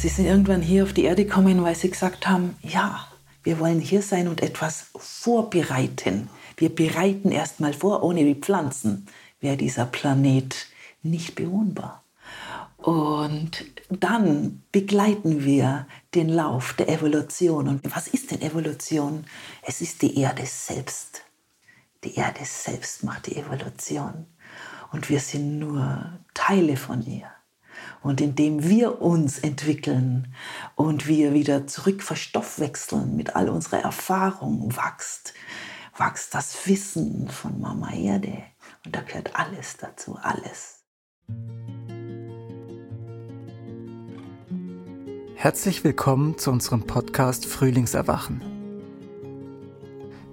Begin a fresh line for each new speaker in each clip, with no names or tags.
Sie sind irgendwann hier auf die Erde gekommen, weil sie gesagt haben, ja, wir wollen hier sein und etwas vorbereiten. Wir bereiten erstmal vor, ohne die Pflanzen wäre dieser Planet nicht bewohnbar. Und dann begleiten wir den Lauf der Evolution. Und was ist denn Evolution? Es ist die Erde selbst. Die Erde selbst macht die Evolution. Und wir sind nur Teile von ihr. Und indem wir uns entwickeln und wir wieder zurück verstoffwechseln mit all unserer Erfahrung, wächst, wächst das Wissen von Mama Erde. Und da gehört alles dazu, alles.
Herzlich willkommen zu unserem Podcast Frühlingserwachen.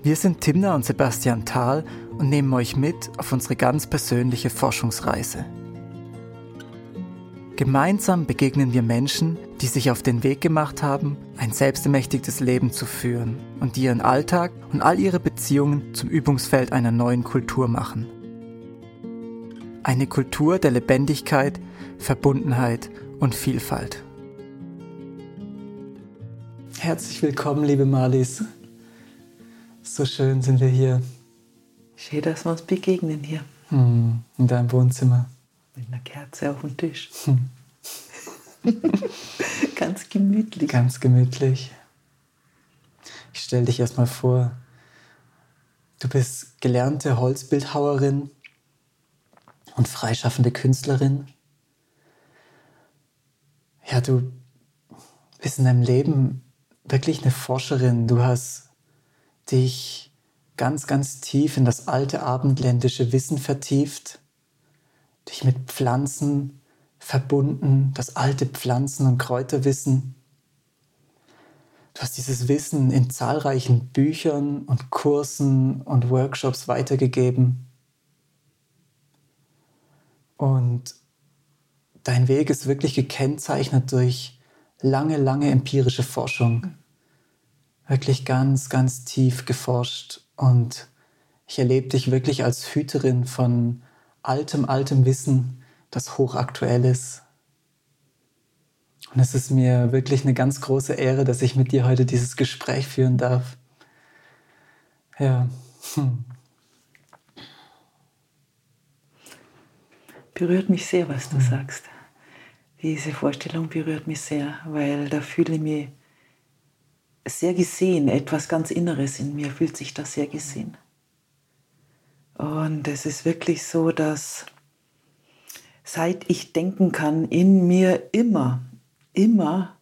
Wir sind Timna und Sebastian Thal und nehmen euch mit auf unsere ganz persönliche Forschungsreise. Gemeinsam begegnen wir Menschen, die sich auf den Weg gemacht haben, ein selbstermächtigtes Leben zu führen und die ihren Alltag und all ihre Beziehungen zum Übungsfeld einer neuen Kultur machen. Eine Kultur der Lebendigkeit, Verbundenheit und Vielfalt. Herzlich willkommen, liebe Marlies. So schön sind wir hier.
Schön, dass wir uns begegnen hier.
Hm, in deinem Wohnzimmer.
Mit einer Kerze auf dem Tisch. Hm. Ganz gemütlich.
Ganz gemütlich. Ich stelle dich erstmal vor. Du bist gelernte Holzbildhauerin und freischaffende Künstlerin. Ja, du bist in deinem Leben wirklich eine Forscherin. Du hast dich ganz, ganz tief in das alte abendländische Wissen vertieft, dich mit Pflanzen verbunden, das alte Pflanzen- und Kräuterwissen. Du hast dieses Wissen in zahlreichen Büchern und Kursen und Workshops weitergegeben. Und dein Weg ist wirklich gekennzeichnet durch lange, lange empirische Forschung. Wirklich ganz, ganz tief geforscht. Und ich erlebe dich wirklich als Hüterin von altem, altem Wissen, das hochaktuell ist. Und es ist mir wirklich eine ganz große Ehre, dass ich mit dir heute dieses Gespräch führen darf. Ja. Hm.
Berührt mich sehr, was du hm. sagst. Diese Vorstellung berührt mich sehr, weil da fühle ich mich sehr gesehen. Etwas ganz Inneres in mir fühlt sich da sehr gesehen. Und es ist wirklich so, dass seit ich denken kann, in mir immer, immer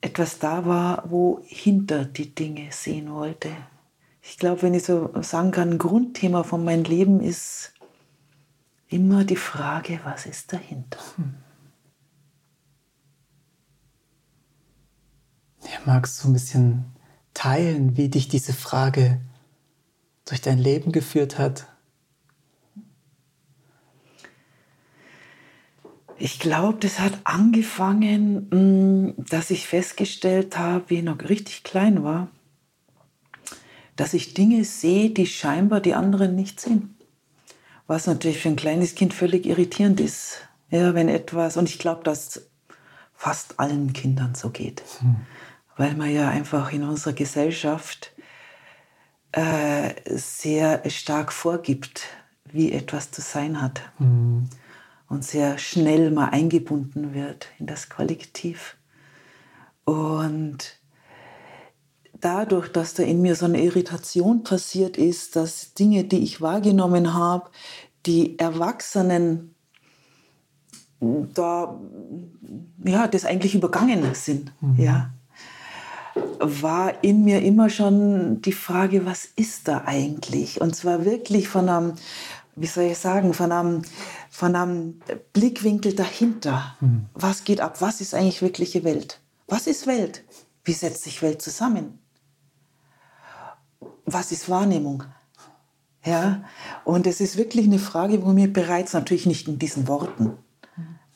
etwas da war, wo hinter die Dinge sehen wollte. Ich glaube, wenn ich so sagen kann, ein Grundthema von meinem Leben ist immer die Frage, was ist dahinter? Hm.
Ja, magst du ein bisschen teilen, wie dich diese Frage durch dein Leben geführt hat?
Ich glaube, das hat angefangen, mm, dass ich festgestellt habe, wie ich noch richtig klein war, dass ich Dinge sehe, die scheinbar die anderen nicht sehen. Was natürlich für ein kleines Kind völlig irritierend ist. Ja, wenn etwas, und ich glaube, dass fast allen Kindern so geht. Hm weil man ja einfach in unserer Gesellschaft äh, sehr stark vorgibt, wie etwas zu sein hat. Mhm. Und sehr schnell mal eingebunden wird in das Kollektiv. Und dadurch, dass da in mir so eine Irritation passiert ist, dass Dinge, die ich wahrgenommen habe, die Erwachsenen da ja das eigentlich übergangen sind, mhm. ja war in mir immer schon die Frage, was ist da eigentlich? Und zwar wirklich von einem, wie soll ich sagen, von einem, von einem Blickwinkel dahinter. Mhm. Was geht ab? Was ist eigentlich wirkliche Welt? Was ist Welt? Wie setzt sich Welt zusammen? Was ist Wahrnehmung? Ja, und es ist wirklich eine Frage, wo mir bereits, natürlich nicht in diesen Worten,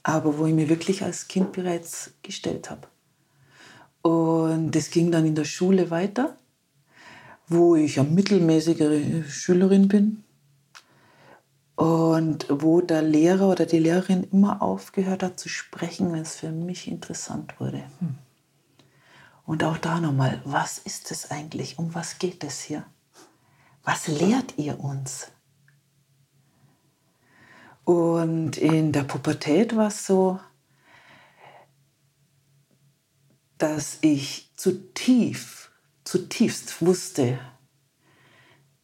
aber wo ich mir wirklich als Kind bereits gestellt habe. Und das ging dann in der Schule weiter, wo ich eine mittelmäßigere Schülerin bin. Und wo der Lehrer oder die Lehrerin immer aufgehört hat zu sprechen, wenn es für mich interessant wurde. Hm. Und auch da nochmal, was ist es eigentlich? Um was geht es hier? Was lehrt ihr uns? Und in der Pubertät war es so, dass ich zutiefst, zutiefst wusste,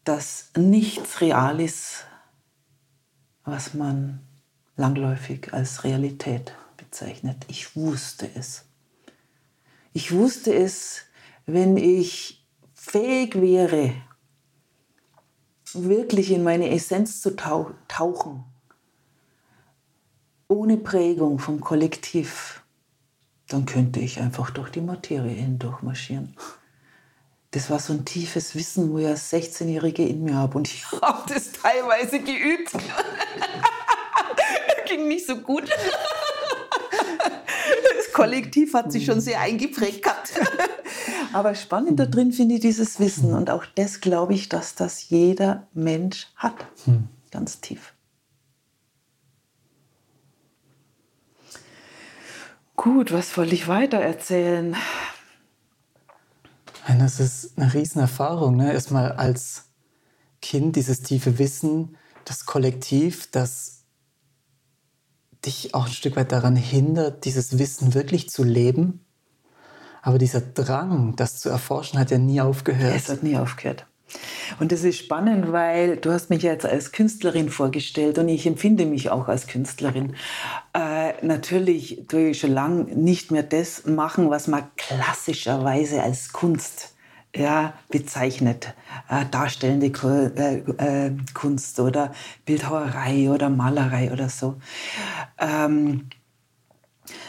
dass nichts real ist, was man langläufig als Realität bezeichnet. Ich wusste es. Ich wusste es, wenn ich fähig wäre, wirklich in meine Essenz zu tauchen, ohne Prägung vom Kollektiv, dann könnte ich einfach durch die Materie hindurch marschieren. Das war so ein tiefes Wissen, wo ich als 16-Jährige in mir habe. Und ich habe das teilweise geübt. Ging nicht so gut. Das Kollektiv hat sich schon sehr eingeprägt gehabt. Aber spannend da drin finde ich dieses Wissen. Und auch das glaube ich, dass das jeder Mensch hat. Hm. Ganz tief. Gut, was wollte ich weiter erzählen?
Das ist eine Riesenerfahrung. Ne? Erstmal als Kind dieses tiefe Wissen, das Kollektiv, das dich auch ein Stück weit daran hindert, dieses Wissen wirklich zu leben. Aber dieser Drang, das zu erforschen, hat ja nie aufgehört.
Es hat nie aufgehört. Und das ist spannend, weil du hast mich jetzt als Künstlerin vorgestellt und ich empfinde mich auch als Künstlerin. Äh, natürlich tue ich schon lange nicht mehr das machen, was man klassischerweise als Kunst ja, bezeichnet. Äh, darstellende äh, äh, Kunst oder Bildhauerei oder Malerei oder so. Ähm,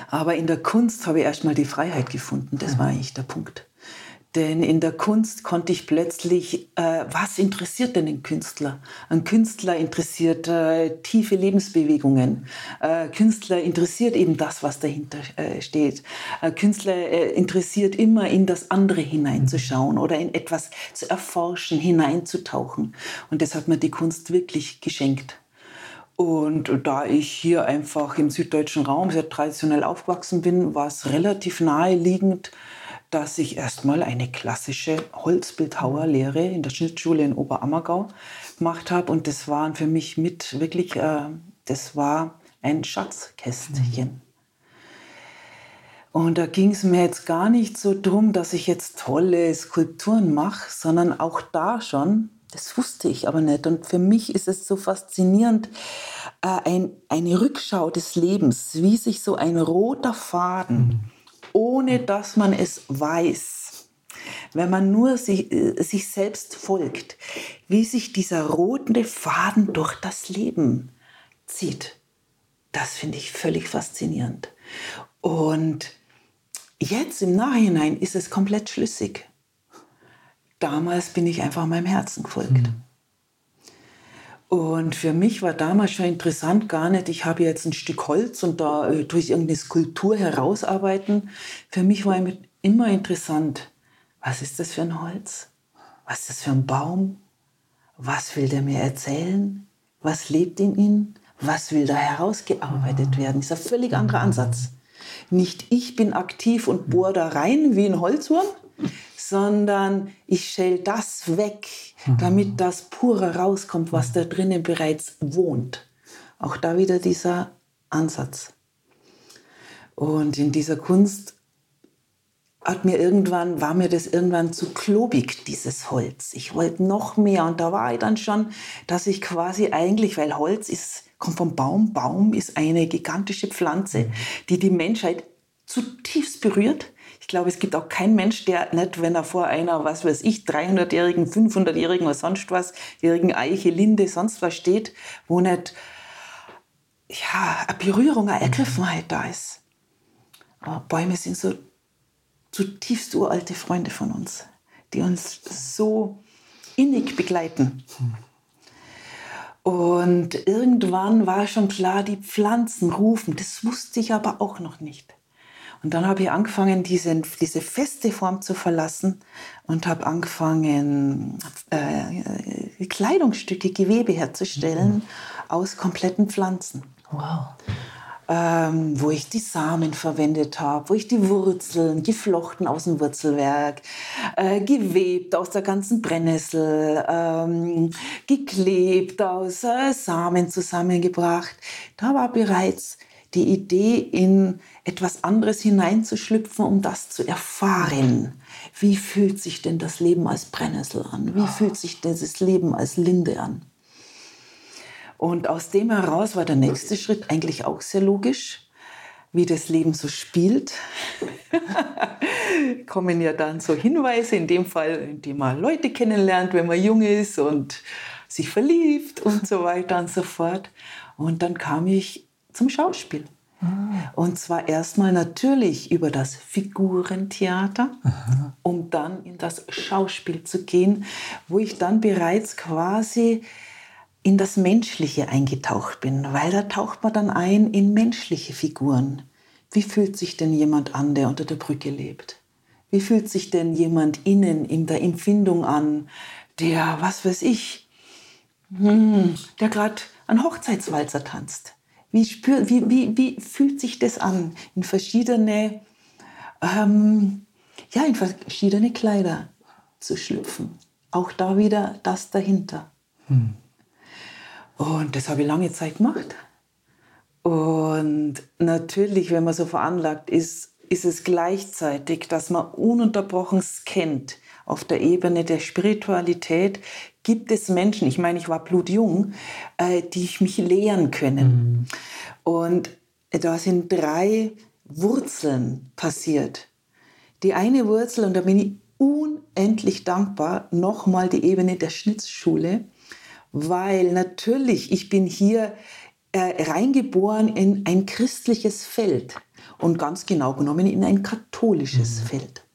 aber in der Kunst habe ich erstmal die Freiheit gefunden. Das war eigentlich der Punkt. Denn in der Kunst konnte ich plötzlich, äh, was interessiert denn einen Künstler? Ein Künstler interessiert äh, tiefe Lebensbewegungen. Äh, Künstler interessiert eben das, was dahinter äh, steht. Ein Künstler äh, interessiert immer in das andere hineinzuschauen oder in etwas zu erforschen, hineinzutauchen. Und das hat mir die Kunst wirklich geschenkt. Und da ich hier einfach im süddeutschen Raum sehr traditionell aufgewachsen bin, war es relativ naheliegend, dass ich erstmal eine klassische Holzbildhauerlehre in der Schnittschule in Oberammergau gemacht habe. Und das waren für mich mit wirklich, äh, das war ein Schatzkästchen. Und da ging es mir jetzt gar nicht so drum, dass ich jetzt tolle Skulpturen mache, sondern auch da schon, das wusste ich aber nicht. Und für mich ist es so faszinierend, äh, ein, eine Rückschau des Lebens, wie sich so ein roter Faden mhm ohne dass man es weiß. Wenn man nur sich, äh, sich selbst folgt, wie sich dieser rote Faden durch das Leben zieht, das finde ich völlig faszinierend. Und jetzt im Nachhinein ist es komplett schlüssig. Damals bin ich einfach meinem Herzen gefolgt. Mhm. Und für mich war damals schon interessant gar nicht, ich habe jetzt ein Stück Holz und da äh, durch irgendeine Skulptur herausarbeiten. Für mich war immer interessant, was ist das für ein Holz? Was ist das für ein Baum? Was will der mir erzählen? Was lebt in ihm? Was will da herausgearbeitet werden? Das ist ein völlig anderer Ansatz. Nicht ich bin aktiv und bohre da rein wie ein Holzwurm, sondern ich schäle das weg, damit das Pure rauskommt, was da drinnen bereits wohnt. Auch da wieder dieser Ansatz. Und in dieser Kunst hat mir irgendwann, war mir das irgendwann zu klobig, dieses Holz. Ich wollte noch mehr und da war ich dann schon, dass ich quasi eigentlich, weil Holz ist, kommt vom Baum, Baum ist eine gigantische Pflanze, die die Menschheit zutiefst berührt glaube, es gibt auch keinen Mensch, der nicht, wenn er vor einer, was weiß ich, 300-jährigen, 500-jährigen oder sonst was, jährigen Eiche, Linde, sonst was steht, wo nicht ja, eine Berührung, eine Ergriffenheit da ist. Aber Bäume sind so zutiefst uralte Freunde von uns, die uns so innig begleiten. Und irgendwann war schon klar, die Pflanzen rufen. Das wusste ich aber auch noch nicht. Und dann habe ich angefangen, diese, diese feste Form zu verlassen und habe angefangen, äh, Kleidungsstücke, Gewebe herzustellen mhm. aus kompletten Pflanzen.
Wow
ähm, wo ich die Samen verwendet habe, wo ich die Wurzeln geflochten aus dem Wurzelwerk, äh, gewebt aus der ganzen Brennnessel, ähm, geklebt aus äh, Samen zusammengebracht. Da war bereits die Idee, in etwas anderes hineinzuschlüpfen, um das zu erfahren. Wie fühlt sich denn das Leben als Brennnessel an? Wie fühlt sich dieses Leben als Linde an? Und aus dem heraus war der nächste Schritt eigentlich auch sehr logisch, wie das Leben so spielt. Kommen ja dann so Hinweise, in dem Fall, indem man Leute kennenlernt, wenn man jung ist und sich verliebt und so weiter und so fort. Und dann kam ich zum Schauspiel. Und zwar erstmal natürlich über das Figurentheater, Aha. um dann in das Schauspiel zu gehen, wo ich dann bereits quasi in das Menschliche eingetaucht bin, weil da taucht man dann ein in menschliche Figuren. Wie fühlt sich denn jemand an, der unter der Brücke lebt? Wie fühlt sich denn jemand innen in der Empfindung an, der, was weiß ich, hm, der gerade einen Hochzeitswalzer tanzt? Wie, spür, wie, wie, wie fühlt sich das an, in verschiedene, ähm, ja, in verschiedene Kleider zu schlüpfen? Auch da wieder das dahinter. Hm. Und das habe ich lange Zeit gemacht. Und natürlich, wenn man so veranlagt ist, ist es gleichzeitig, dass man ununterbrochen scannt. Auf der Ebene der Spiritualität gibt es Menschen, ich meine, ich war blutjung, äh, die ich mich lehren können. Mhm. Und da sind drei Wurzeln passiert. Die eine Wurzel, und da bin ich unendlich dankbar, nochmal die Ebene der Schnitzschule weil natürlich, ich bin hier äh, reingeboren in ein christliches Feld und ganz genau genommen in ein katholisches mhm. Feld.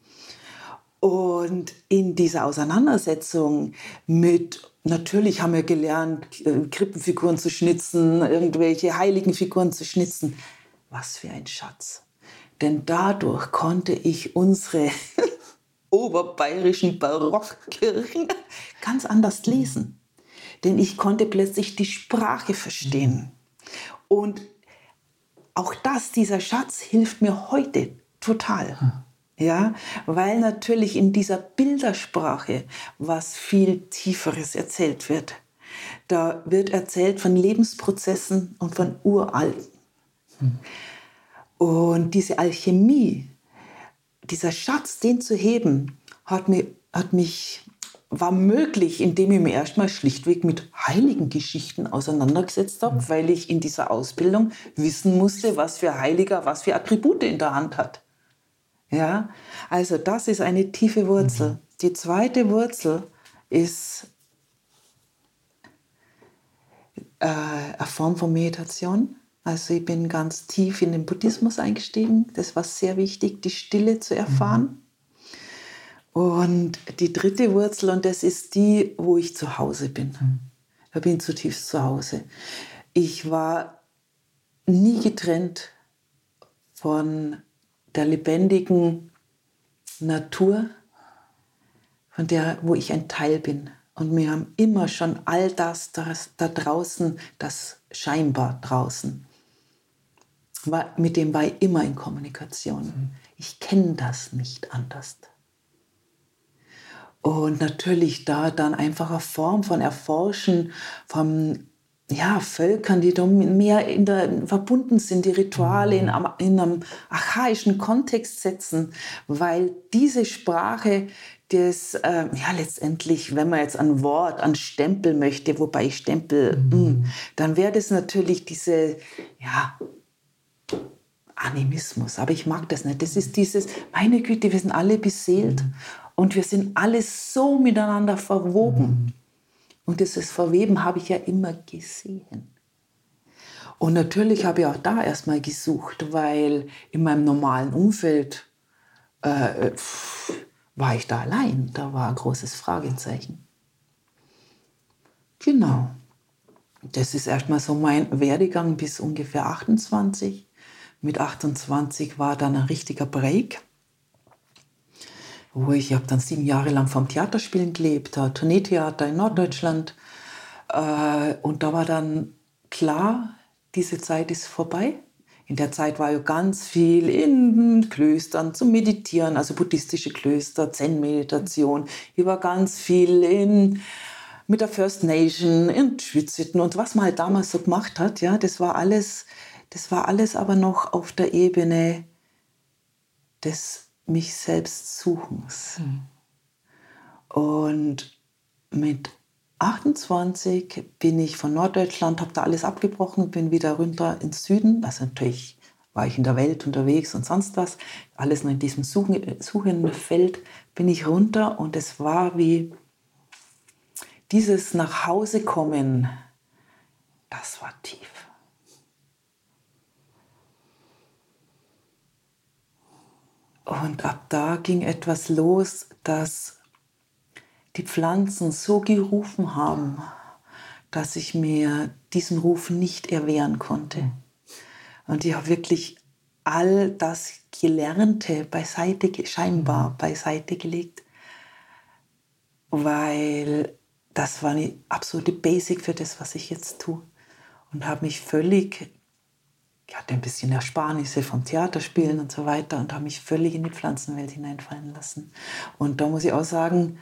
Und in dieser Auseinandersetzung mit, natürlich haben wir gelernt, äh, Krippenfiguren zu schnitzen, irgendwelche heiligen Figuren zu schnitzen. Was für ein Schatz. Denn dadurch konnte ich unsere oberbayerischen Barockkirchen ganz anders lesen denn ich konnte plötzlich die Sprache verstehen. Und auch das, dieser Schatz hilft mir heute total. Ja, weil natürlich in dieser Bildersprache was viel Tieferes erzählt wird. Da wird erzählt von Lebensprozessen und von Uralten. Und diese Alchemie, dieser Schatz, den zu heben, hat, mir, hat mich war möglich, indem ich mich erstmal schlichtweg mit heiligen Geschichten auseinandergesetzt habe, mhm. weil ich in dieser Ausbildung wissen musste, was für Heiliger, was für Attribute in der Hand hat. Ja, also das ist eine tiefe Wurzel. Mhm. Die zweite Wurzel ist äh, eine Form von Meditation. Also ich bin ganz tief in den Buddhismus eingestiegen. Das war sehr wichtig, die Stille zu erfahren. Mhm. Und die dritte Wurzel, und das ist die, wo ich zu Hause bin. Mhm. Da bin ich zutiefst zu Hause. Ich war nie getrennt von der lebendigen Natur, von der, wo ich ein Teil bin. Und wir haben immer schon all das, das da draußen, das scheinbar draußen, war, mit dem war ich immer in Kommunikation. Mhm. Ich kenne das nicht anders. Und natürlich da dann einfach eine Form von Erforschen von ja, Völkern, die mehr in der, verbunden sind, die Rituale in, in einem archaischen Kontext setzen, weil diese Sprache das, äh, ja, letztendlich, wenn man jetzt ein Wort, ein Stempel möchte, wobei ich Stempel, mhm. mh, dann wäre das natürlich diese, ja, Animismus. Aber ich mag das nicht. Das ist dieses, meine Güte, wir sind alle beseelt. Mhm. Und wir sind alle so miteinander verwoben. Mhm. Und dieses Verweben habe ich ja immer gesehen. Und natürlich habe ich auch da erstmal gesucht, weil in meinem normalen Umfeld äh, pff, war ich da allein. Da war ein großes Fragezeichen. Genau. Das ist erstmal so mein Werdegang bis ungefähr 28. mit 28 war dann ein richtiger Break, wo ich, habe dann sieben Jahre lang vom Theaterspielen gelebt, Tourneetheater in Norddeutschland. Äh, und da war dann klar, diese Zeit ist vorbei. In der Zeit war ja ganz viel in Klöstern zum Meditieren, also buddhistische Klöster, Zen-Meditation. Ich war ganz viel in, mit der First Nation, in Schwitzitten und was man halt damals so gemacht hat, ja, das war alles, das war alles aber noch auf der Ebene des mich selbst Suchens. Mhm. Und mit 28 bin ich von Norddeutschland, habe da alles abgebrochen, bin wieder runter ins Süden. Also natürlich war ich in der Welt unterwegs und sonst was. Alles nur in diesem Suchen, suchenden Feld bin ich runter und es war wie dieses nach Hause kommen, das war tief. Und ab da ging etwas los, das die Pflanzen so gerufen haben, dass ich mir diesen Ruf nicht erwehren konnte. Und ich habe wirklich all das Gelernte beiseite, scheinbar mhm. beiseite gelegt, weil das war eine absolute Basic für das, was ich jetzt tue. Und habe mich völlig, ich hatte ein bisschen Ersparnisse vom Theaterspielen und so weiter und habe mich völlig in die Pflanzenwelt hineinfallen lassen. Und da muss ich auch sagen,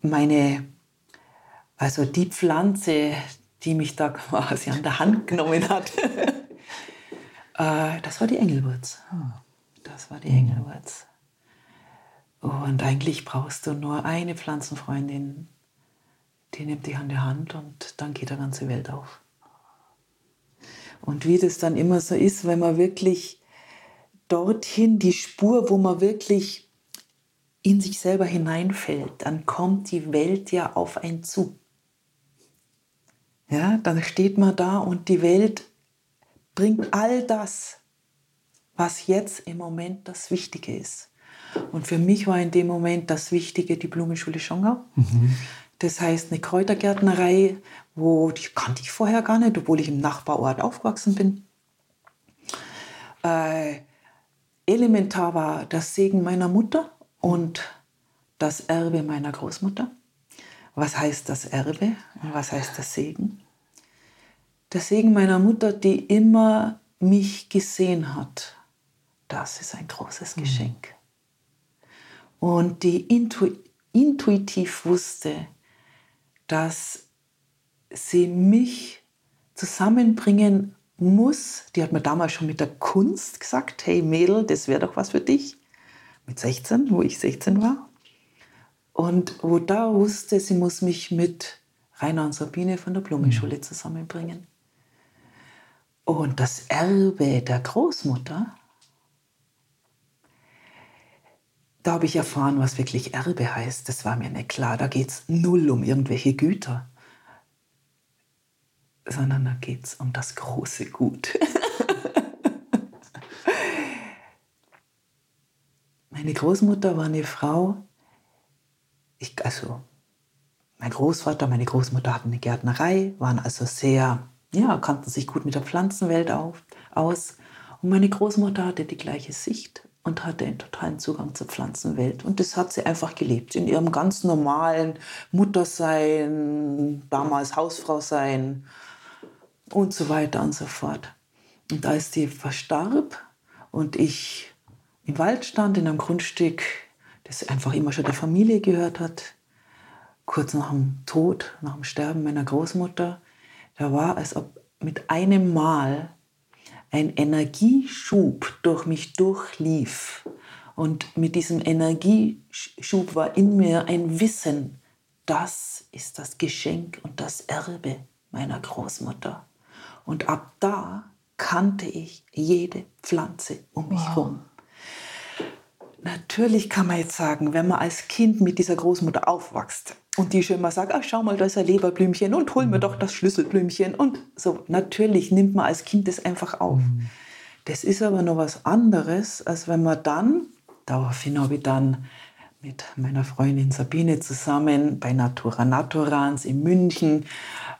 meine, also die Pflanze, die mich da quasi an der Hand genommen hat, äh, das war die Engelwurz. Das war die Engelwurz. Und eigentlich brauchst du nur eine Pflanzenfreundin, die nimmt dich an die Hand und dann geht die ganze Welt auf. Und wie das dann immer so ist, wenn man wirklich dorthin die Spur, wo man wirklich in sich selber hineinfällt, dann kommt die Welt ja auf einen zu. Ja, dann steht man da und die Welt bringt all das, was jetzt im Moment das Wichtige ist. Und für mich war in dem Moment das Wichtige die Blumenschule Schongau. Mhm. Das heißt eine Kräutergärtnerei, wo die kannte ich vorher gar nicht, obwohl ich im Nachbarort aufgewachsen bin. Äh, elementar war das Segen meiner Mutter und das Erbe meiner Großmutter. Was heißt das Erbe? Was heißt das Segen? Der Segen meiner Mutter, die immer mich gesehen hat, das ist ein großes mhm. Geschenk. Und die intu intuitiv wusste, dass sie mich zusammenbringen muss. Die hat mir damals schon mit der Kunst gesagt, hey Mädel, das wäre doch was für dich mit 16, wo ich 16 war. Und wo da wusste, sie muss mich mit Rainer und Sabine von der Blumenschule mhm. zusammenbringen. Und das Erbe der Großmutter, da habe ich erfahren, was wirklich Erbe heißt. Das war mir nicht klar. Da geht es null um irgendwelche Güter, sondern da geht es um das große Gut. Meine Großmutter war eine Frau, ich, also mein Großvater, meine Großmutter hatten eine Gärtnerei, waren also sehr, ja, kannten sich gut mit der Pflanzenwelt auf, aus. Und meine Großmutter hatte die gleiche Sicht und hatte einen totalen Zugang zur Pflanzenwelt. Und das hat sie einfach gelebt, in ihrem ganz normalen Muttersein, damals Hausfrau sein und so weiter und so fort. Und als sie verstarb und ich im Wald stand, in einem Grundstück, das einfach immer schon der Familie gehört hat. Kurz nach dem Tod, nach dem Sterben meiner Großmutter, da war, als ob mit einem Mal ein Energieschub durch mich durchlief. Und mit diesem Energieschub war in mir ein Wissen, das ist das Geschenk und das Erbe meiner Großmutter. Und ab da kannte ich jede Pflanze um mich herum. Natürlich kann man jetzt sagen, wenn man als Kind mit dieser Großmutter aufwächst und die schon mal sagt, ach schau mal, da ist ein Leberblümchen und hol mir doch das Schlüsselblümchen und so, natürlich nimmt man als Kind das einfach auf. Mhm. Das ist aber noch was anderes, als wenn man dann, daraufhin habe ich dann mit meiner Freundin Sabine zusammen bei Natura Naturans in München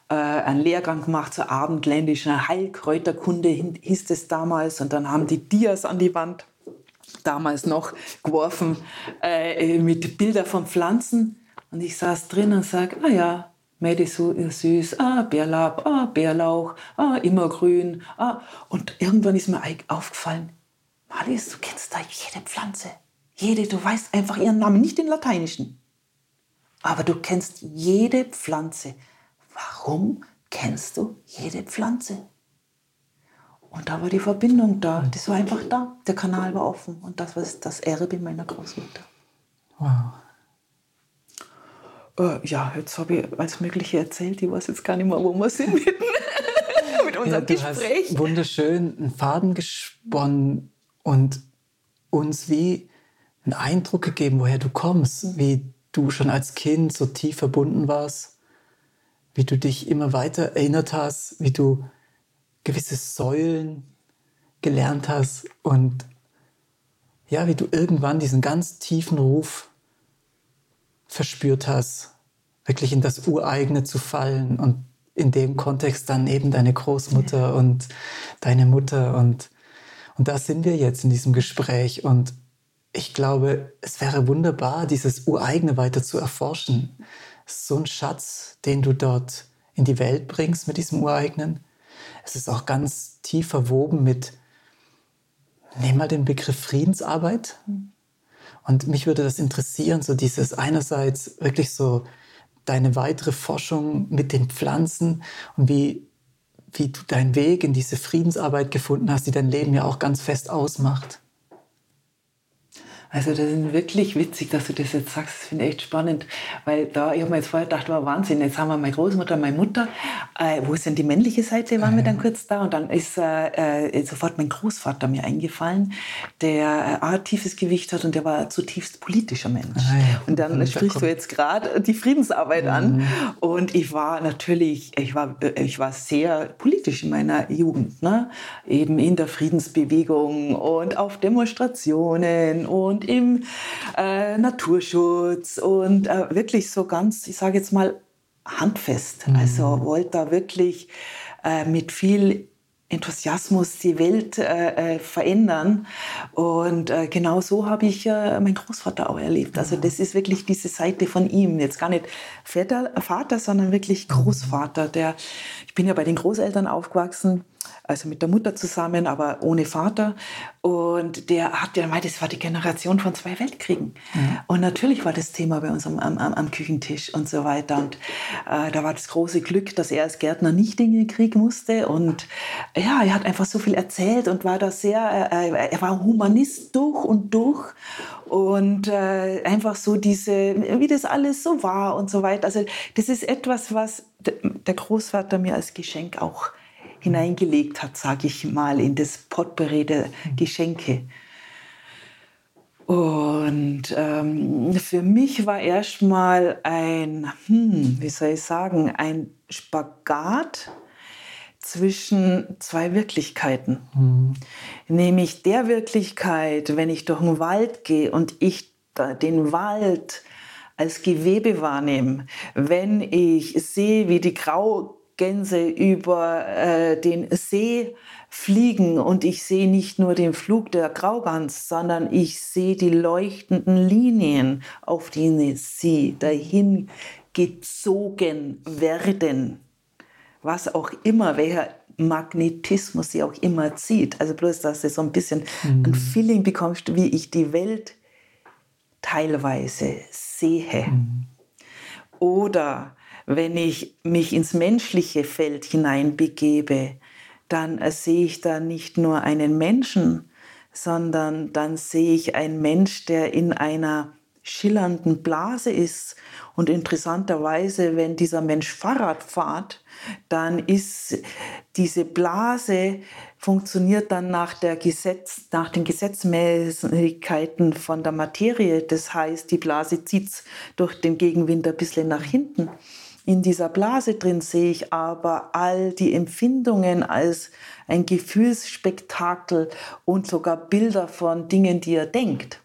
äh, einen Lehrgang gemacht zur abendländischen Heilkräuterkunde, hieß es damals. Und dann haben die Dias an die Wand damals noch geworfen äh, mit Bildern von Pflanzen. Und ich saß drin und sage, ah ja, Mädi süß, ah, Bärlab, ah, Bärlauch, ah, immergrün. Ah. Und irgendwann ist mir aufgefallen, Malis, du kennst da jede Pflanze. Jede, du weißt einfach ihren Namen, nicht den lateinischen. Aber du kennst jede Pflanze. Warum kennst du jede Pflanze? Und da war die Verbindung da. Das war einfach da. Der Kanal war offen. Und das war das Erbe meiner Großmutter. Wow. Äh, ja, jetzt habe ich alles Mögliche erzählt. Ich weiß jetzt gar nicht mehr, wo wir sind mit, mit unserem ja, Gespräch.
Wunderschön einen Faden gesponnen und uns wie einen Eindruck gegeben, woher du kommst, wie du schon als Kind so tief verbunden warst, wie du dich immer weiter erinnert hast, wie du gewisse Säulen gelernt hast und ja, wie du irgendwann diesen ganz tiefen Ruf verspürt hast, wirklich in das Ureigene zu fallen und in dem Kontext dann eben deine Großmutter und deine Mutter und, und da sind wir jetzt in diesem Gespräch und ich glaube, es wäre wunderbar, dieses Ureigene weiter zu erforschen. So ein Schatz, den du dort in die Welt bringst mit diesem Ureigenen. Es ist auch ganz tief verwoben mit, nehmen mal den Begriff Friedensarbeit. Und mich würde das interessieren, so dieses einerseits wirklich so deine weitere Forschung mit den Pflanzen und wie, wie du deinen Weg in diese Friedensarbeit gefunden hast, die dein Leben ja auch ganz fest ausmacht.
Also das ist wirklich witzig, dass du das jetzt sagst. Das finde ich echt spannend, weil da, ich habe mir jetzt vorher gedacht, war Wahnsinn. Jetzt haben wir meine Großmutter, meine Mutter. Äh, wo ist denn die männliche Seite? Waren wir dann kurz da und dann ist äh, äh, sofort mein Großvater mir eingefallen, der äh, ein tiefes Gewicht hat und der war zutiefst politischer Mensch. Ah, ja. Und dann und sprichst du jetzt gerade die Friedensarbeit mhm. an und ich war natürlich, ich war, äh, ich war sehr politisch in meiner Jugend, ne? eben in der Friedensbewegung und auf Demonstrationen und und im äh, Naturschutz und äh, wirklich so ganz, ich sage jetzt mal, handfest. Mhm. Also wollte da wirklich äh, mit viel Enthusiasmus die Welt äh, äh, verändern. Und äh, genau so habe ich äh, meinen Großvater auch erlebt. Also das ist wirklich diese Seite von ihm. Jetzt gar nicht Vater, Vater sondern wirklich. Großvater. Der, ich bin ja bei den Großeltern aufgewachsen also mit der Mutter zusammen, aber ohne Vater. Und der hat ja gemeint, das war die Generation von zwei Weltkriegen. Mhm. Und natürlich war das Thema bei uns am, am, am Küchentisch und so weiter. Und äh, da war das große Glück, dass er als Gärtner nicht in den Krieg musste. Und ja, er hat einfach so viel erzählt und war da sehr, äh, er war Humanist durch und durch. Und äh, einfach so diese, wie das alles so war und so weiter. Also das ist etwas, was der Großvater mir als Geschenk auch hineingelegt hat, sage ich mal, in das Potpourri der Geschenke. Und ähm, für mich war erstmal ein, hm, wie soll ich sagen, ein Spagat zwischen zwei Wirklichkeiten. Mhm. Nämlich der Wirklichkeit, wenn ich durch den Wald gehe und ich den Wald als Gewebe wahrnehme, wenn ich sehe, wie die Grau Gänse über äh, den See fliegen und ich sehe nicht nur den Flug der Graugans, sondern ich sehe die leuchtenden Linien, auf denen sie dahin gezogen werden. Was auch immer, welcher Magnetismus sie auch immer zieht. Also bloß, dass du so ein bisschen mhm. ein Feeling bekommst, wie ich die Welt teilweise sehe. Mhm. Oder wenn ich mich ins menschliche Feld hineinbegebe, dann sehe ich da nicht nur einen Menschen, sondern dann sehe ich einen Mensch, der in einer schillernden Blase ist. Und interessanterweise, wenn dieser Mensch Fahrrad fährt, dann ist diese Blase funktioniert dann nach, der Gesetz, nach den Gesetzmäßigkeiten von der Materie. Das heißt, die Blase zieht durch den Gegenwind ein bisschen nach hinten. In dieser Blase drin sehe ich aber all die Empfindungen als ein Gefühlsspektakel und sogar Bilder von Dingen, die er denkt.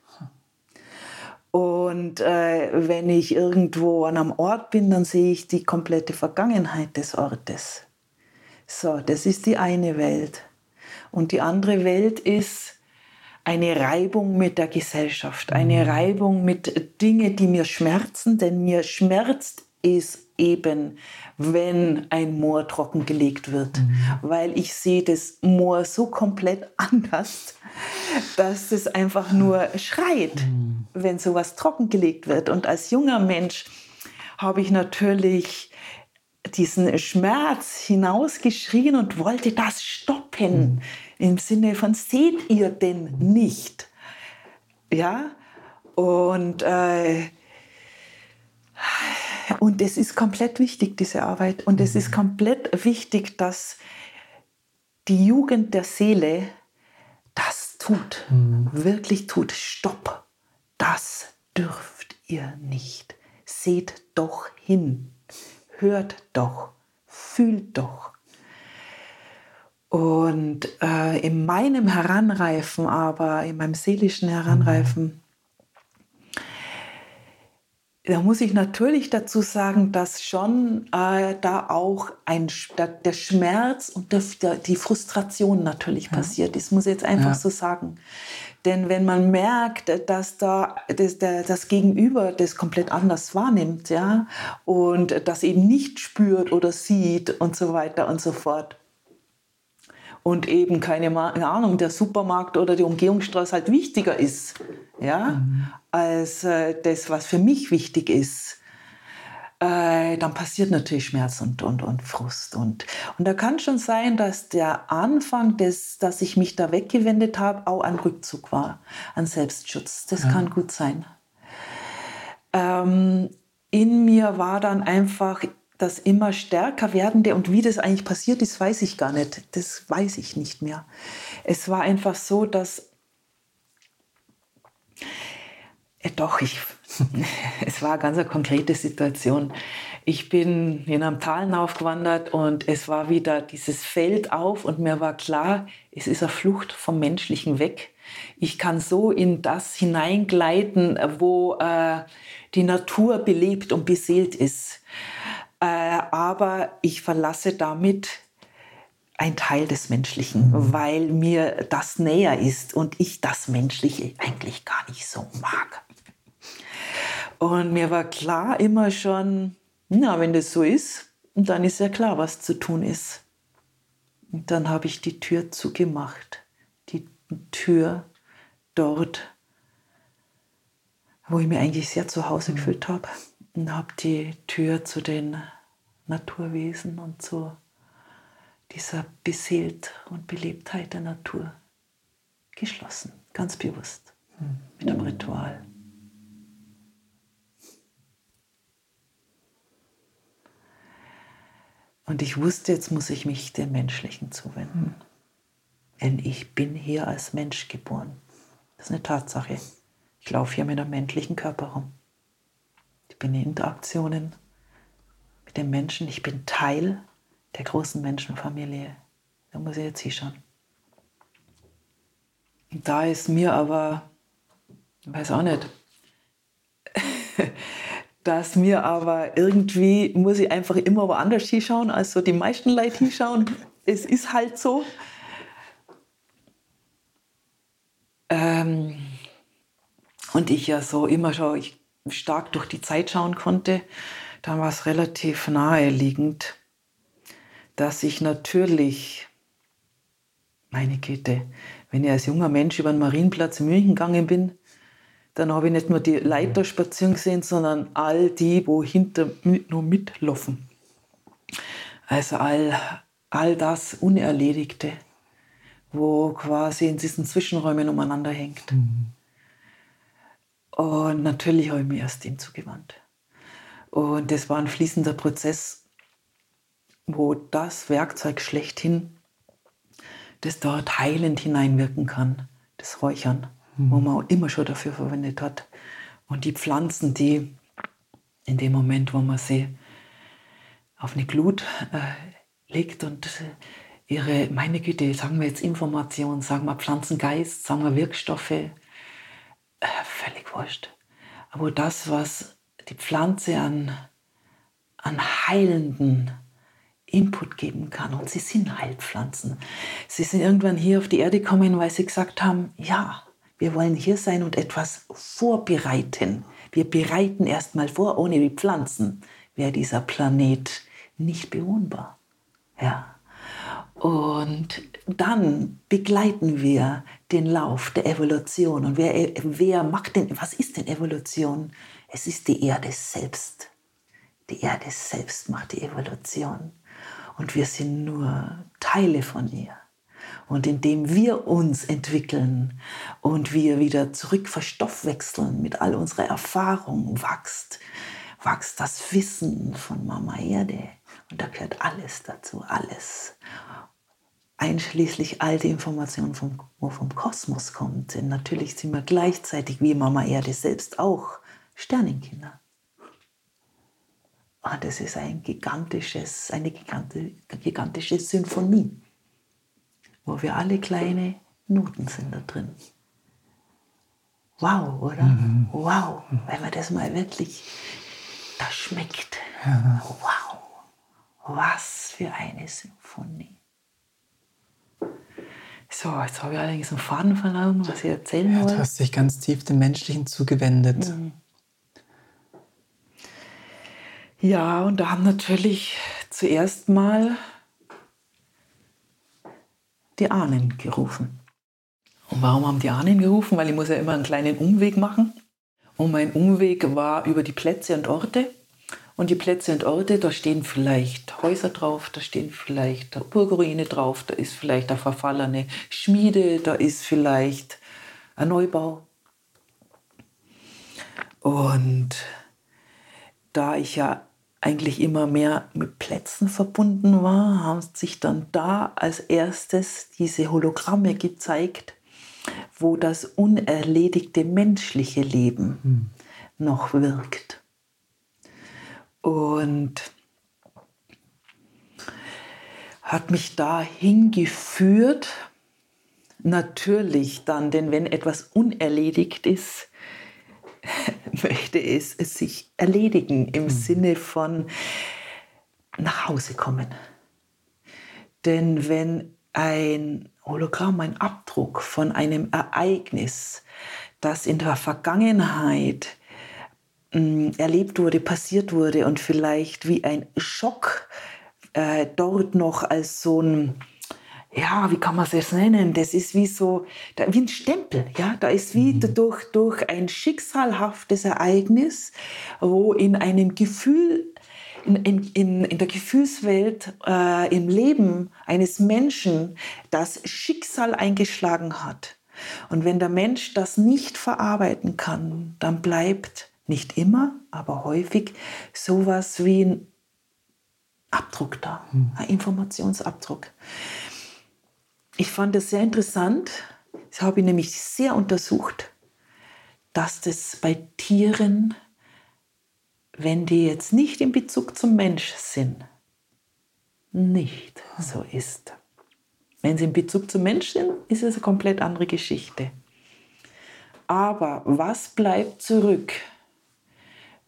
Und äh, wenn ich irgendwo an einem Ort bin, dann sehe ich die komplette Vergangenheit des Ortes. So, das ist die eine Welt. Und die andere Welt ist eine Reibung mit der Gesellschaft, eine mhm. Reibung mit Dingen, die mir schmerzen, denn mir schmerzt es eben, wenn ein Moor trockengelegt wird, mhm. weil ich sehe das Moor so komplett anders, dass es einfach nur schreit, mhm. wenn sowas trockengelegt wird. Und als junger Mensch habe ich natürlich diesen Schmerz hinausgeschrien und wollte das stoppen. Mhm. Im Sinne von, seht ihr denn nicht? Ja, und, äh, und es ist komplett wichtig, diese Arbeit. Und es ist komplett wichtig, dass die Jugend der Seele das tut, mhm. wirklich tut. Stopp, das dürft ihr nicht. Seht doch hin, hört doch, fühlt doch. Und äh, in meinem Heranreifen, aber in meinem seelischen Heranreifen, da muss ich natürlich dazu sagen, dass schon äh, da auch ein, der Schmerz und der, die Frustration natürlich ja. passiert ist, muss ich jetzt einfach ja. so sagen. Denn wenn man merkt, dass da das, das, Gegenüber das komplett anders wahrnimmt, ja, und das eben nicht spürt oder sieht und so weiter und so fort, und eben keine Ahnung, der Supermarkt oder die Umgehungsstraße halt wichtiger ist, ja, mhm. als äh, das, was für mich wichtig ist, äh, dann passiert natürlich Schmerz und, und, und Frust. Und, und da kann schon sein, dass der Anfang, des, dass ich mich da weggewendet habe, auch ein Rückzug war, ein Selbstschutz. Das ja. kann gut sein. Ähm, in mir war dann einfach das immer stärker werdende und wie das eigentlich passiert ist, weiß ich gar nicht. Das weiß ich nicht mehr. Es war einfach so, dass äh, doch, ich, es war eine ganz konkrete Situation. Ich bin in einem Tal aufgewandert und es war wieder dieses Feld auf und mir war klar, es ist eine Flucht vom Menschlichen weg. Ich kann so in das hineingleiten, wo äh, die Natur belebt und beseelt ist. Äh, aber ich verlasse damit ein Teil des Menschlichen, mhm. weil mir das näher ist und ich das Menschliche eigentlich gar nicht so mag. Und mir war klar immer schon, na, wenn das so ist, dann ist ja klar, was zu tun ist. Und dann habe ich die Tür zugemacht. Die Tür dort, wo ich mir eigentlich sehr zu Hause mhm. gefühlt habe und habe die Tür zu den Naturwesen und zu dieser Beseelt und Belebtheit der Natur geschlossen, ganz bewusst, mit einem Ritual. Und ich wusste, jetzt muss ich mich dem Menschlichen zuwenden. Denn ich bin hier als Mensch geboren. Das ist eine Tatsache. Ich laufe hier mit einem menschlichen Körper rum. Ich bin in Interaktionen mit den Menschen. Ich bin Teil der großen Menschenfamilie. Da muss ich jetzt hinschauen. Und da ist mir aber, ich weiß auch nicht, dass mir aber irgendwie, muss ich einfach immer woanders hinschauen, als so die meisten Leute hinschauen. Es ist halt so. Ähm, und ich ja so immer schon, ich stark durch die Zeit schauen konnte, dann war es relativ naheliegend, dass ich natürlich, meine Güte, wenn ich als junger Mensch über den Marienplatz in München gegangen bin, dann habe ich nicht nur die Leiter spazieren gesehen, sondern all die, wo hinter nur mitlaufen. Also all, all das Unerledigte, wo quasi in diesen Zwischenräumen umeinander hängt. Mhm. Und natürlich habe ich mich erst dem zugewandt. Und das war ein fließender Prozess, wo das Werkzeug schlechthin, das dort heilend hineinwirken kann, das Räuchern, mhm. wo man auch immer schon dafür verwendet hat. Und die Pflanzen, die in dem Moment, wo man sie auf eine Glut äh, legt und ihre, meine Güte, sagen wir jetzt Informationen, sagen wir Pflanzengeist, sagen wir Wirkstoffe, äh, völlig wurscht. wo das, was die Pflanze an, an heilenden Input geben kann. Und sie sind Heilpflanzen. Sie sind irgendwann hier auf die Erde gekommen, weil sie gesagt haben, ja, wir wollen hier sein und etwas vorbereiten. Wir bereiten erstmal vor, ohne die Pflanzen wäre dieser Planet nicht bewohnbar. Ja. Und dann begleiten wir den Lauf der Evolution. Und wer, wer macht denn, was ist denn Evolution? Es ist die Erde selbst. Die Erde selbst macht die Evolution. Und wir sind nur Teile von ihr. Und indem wir uns entwickeln und wir wieder zurück verstoffwechseln mit all unserer Erfahrung, wächst, wächst das Wissen von Mama Erde. Und da gehört alles dazu, alles. Einschließlich all die Informationen, vom, wo vom Kosmos kommt. Denn natürlich sind wir gleichzeitig wie Mama Erde selbst auch Sternenkinder. Und es ist ein gigantisches, eine gigantische Symphonie wo wir alle kleine Noten sind da drin. Wow, oder? Mhm. Wow, wenn man das mal wirklich, da schmeckt. Ja. Wow, was für eine Symphonie. So, jetzt habe ich allerdings einen Faden verloren, was ich erzählen ja, wollte.
Du hast dich ganz tief dem Menschlichen zugewendet.
Mhm. Ja, und da haben natürlich zuerst mal die Ahnen gerufen. Und warum haben die Ahnen gerufen? Weil ich muss ja immer einen kleinen Umweg machen. Und mein Umweg war über die Plätze und Orte. Und die Plätze und Orte, da stehen vielleicht Häuser drauf, da stehen vielleicht Burgruine drauf, da ist vielleicht eine verfallene Schmiede, da ist vielleicht ein Neubau. Und da ich ja eigentlich immer mehr mit Plätzen verbunden war, haben sich dann da als erstes diese Hologramme gezeigt, wo das unerledigte menschliche Leben mhm. noch wirkt. Und hat mich da hingeführt, natürlich dann, denn wenn etwas unerledigt ist, möchte es, es sich erledigen im mhm. Sinne von nach Hause kommen. Denn wenn ein Hologramm, ein Abdruck von einem Ereignis, das in der Vergangenheit erlebt wurde, passiert wurde und vielleicht wie ein Schock äh, dort noch als so ein ja, wie kann man es jetzt nennen? Das ist wie so, da, wie ein Stempel, ja. Da ist wie mhm. durch, durch ein schicksalhaftes Ereignis, wo in einem Gefühl, in, in, in der Gefühlswelt, äh, im Leben eines Menschen das Schicksal eingeschlagen hat. Und wenn der Mensch das nicht verarbeiten kann, dann bleibt nicht immer, aber häufig sowas wie ein Abdruck da, mhm. ein Informationsabdruck. Ich fand es sehr interessant, das habe ich nämlich sehr untersucht, dass das bei Tieren, wenn die jetzt nicht in Bezug zum Mensch sind, nicht so ist. Wenn sie in Bezug zum Mensch sind, ist es eine komplett andere Geschichte. Aber was bleibt zurück,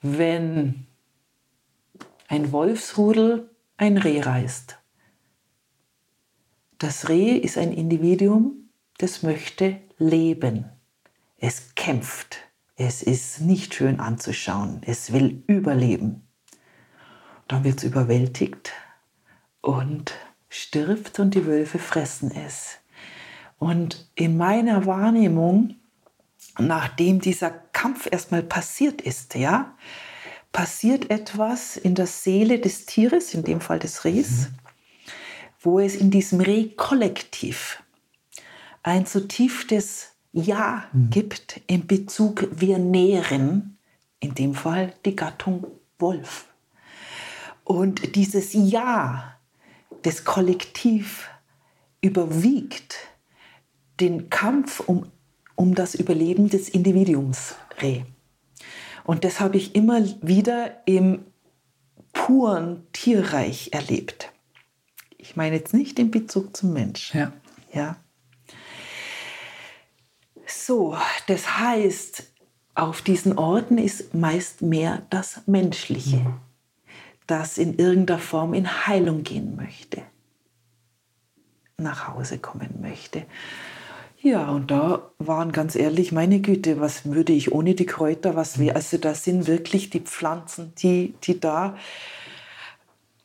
wenn ein Wolfsrudel ein Reh reißt? Das Reh ist ein Individuum, das möchte leben. Es kämpft. Es ist nicht schön anzuschauen. Es will überleben. Dann wird es überwältigt und stirbt und die Wölfe fressen es. Und in meiner Wahrnehmung, nachdem dieser Kampf erstmal passiert ist, ja, passiert etwas in der Seele des Tieres, in dem Fall des Rehs, mhm wo es in diesem Re-Kollektiv ein so tiefes Ja mhm. gibt in Bezug, wir nähren, in dem Fall die Gattung Wolf. Und dieses Ja des Kollektiv überwiegt den Kampf um, um das Überleben des Individuums Reh. Und das habe ich immer wieder im puren Tierreich erlebt. Ich meine jetzt nicht in Bezug zum Mensch.
Ja.
ja. So, das heißt, auf diesen Orten ist meist mehr das Menschliche, das in irgendeiner Form in Heilung gehen möchte, nach Hause kommen möchte. Ja, und da waren ganz ehrlich, meine Güte, was würde ich ohne die Kräuter, was wir, also das sind wirklich die Pflanzen, die, die da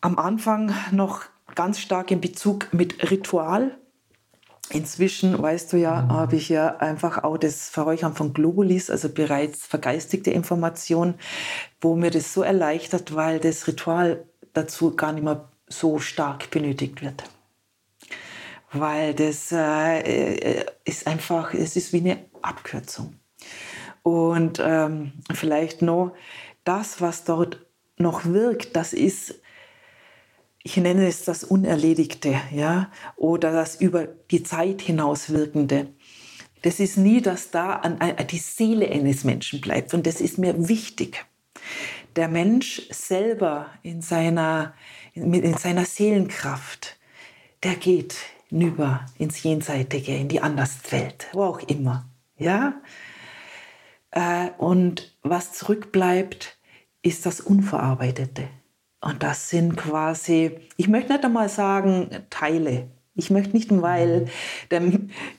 am Anfang noch ganz stark in Bezug mit Ritual. Inzwischen, weißt du ja, mhm. habe ich ja einfach auch das Verräuchern von Globulis, also bereits vergeistigte Information, wo mir das so erleichtert, weil das Ritual dazu gar nicht mehr so stark benötigt wird weil das äh, äh, ist einfach, es ist wie eine Abkürzung. Und ähm, vielleicht noch das, was dort noch wirkt, das ist, ich nenne es das Unerledigte, ja, oder das über die Zeit hinaus wirkende. Das ist nie, dass da an, an die Seele eines Menschen bleibt. Und das ist mir wichtig. Der Mensch selber in seiner, in, in seiner Seelenkraft, der geht hinüber ins Jenseitige, in die Anderswelt, wo auch immer. Ja? Äh, und was zurückbleibt, ist das Unverarbeitete. Und das sind quasi, ich möchte nicht einmal sagen Teile. Ich möchte nicht, weil der,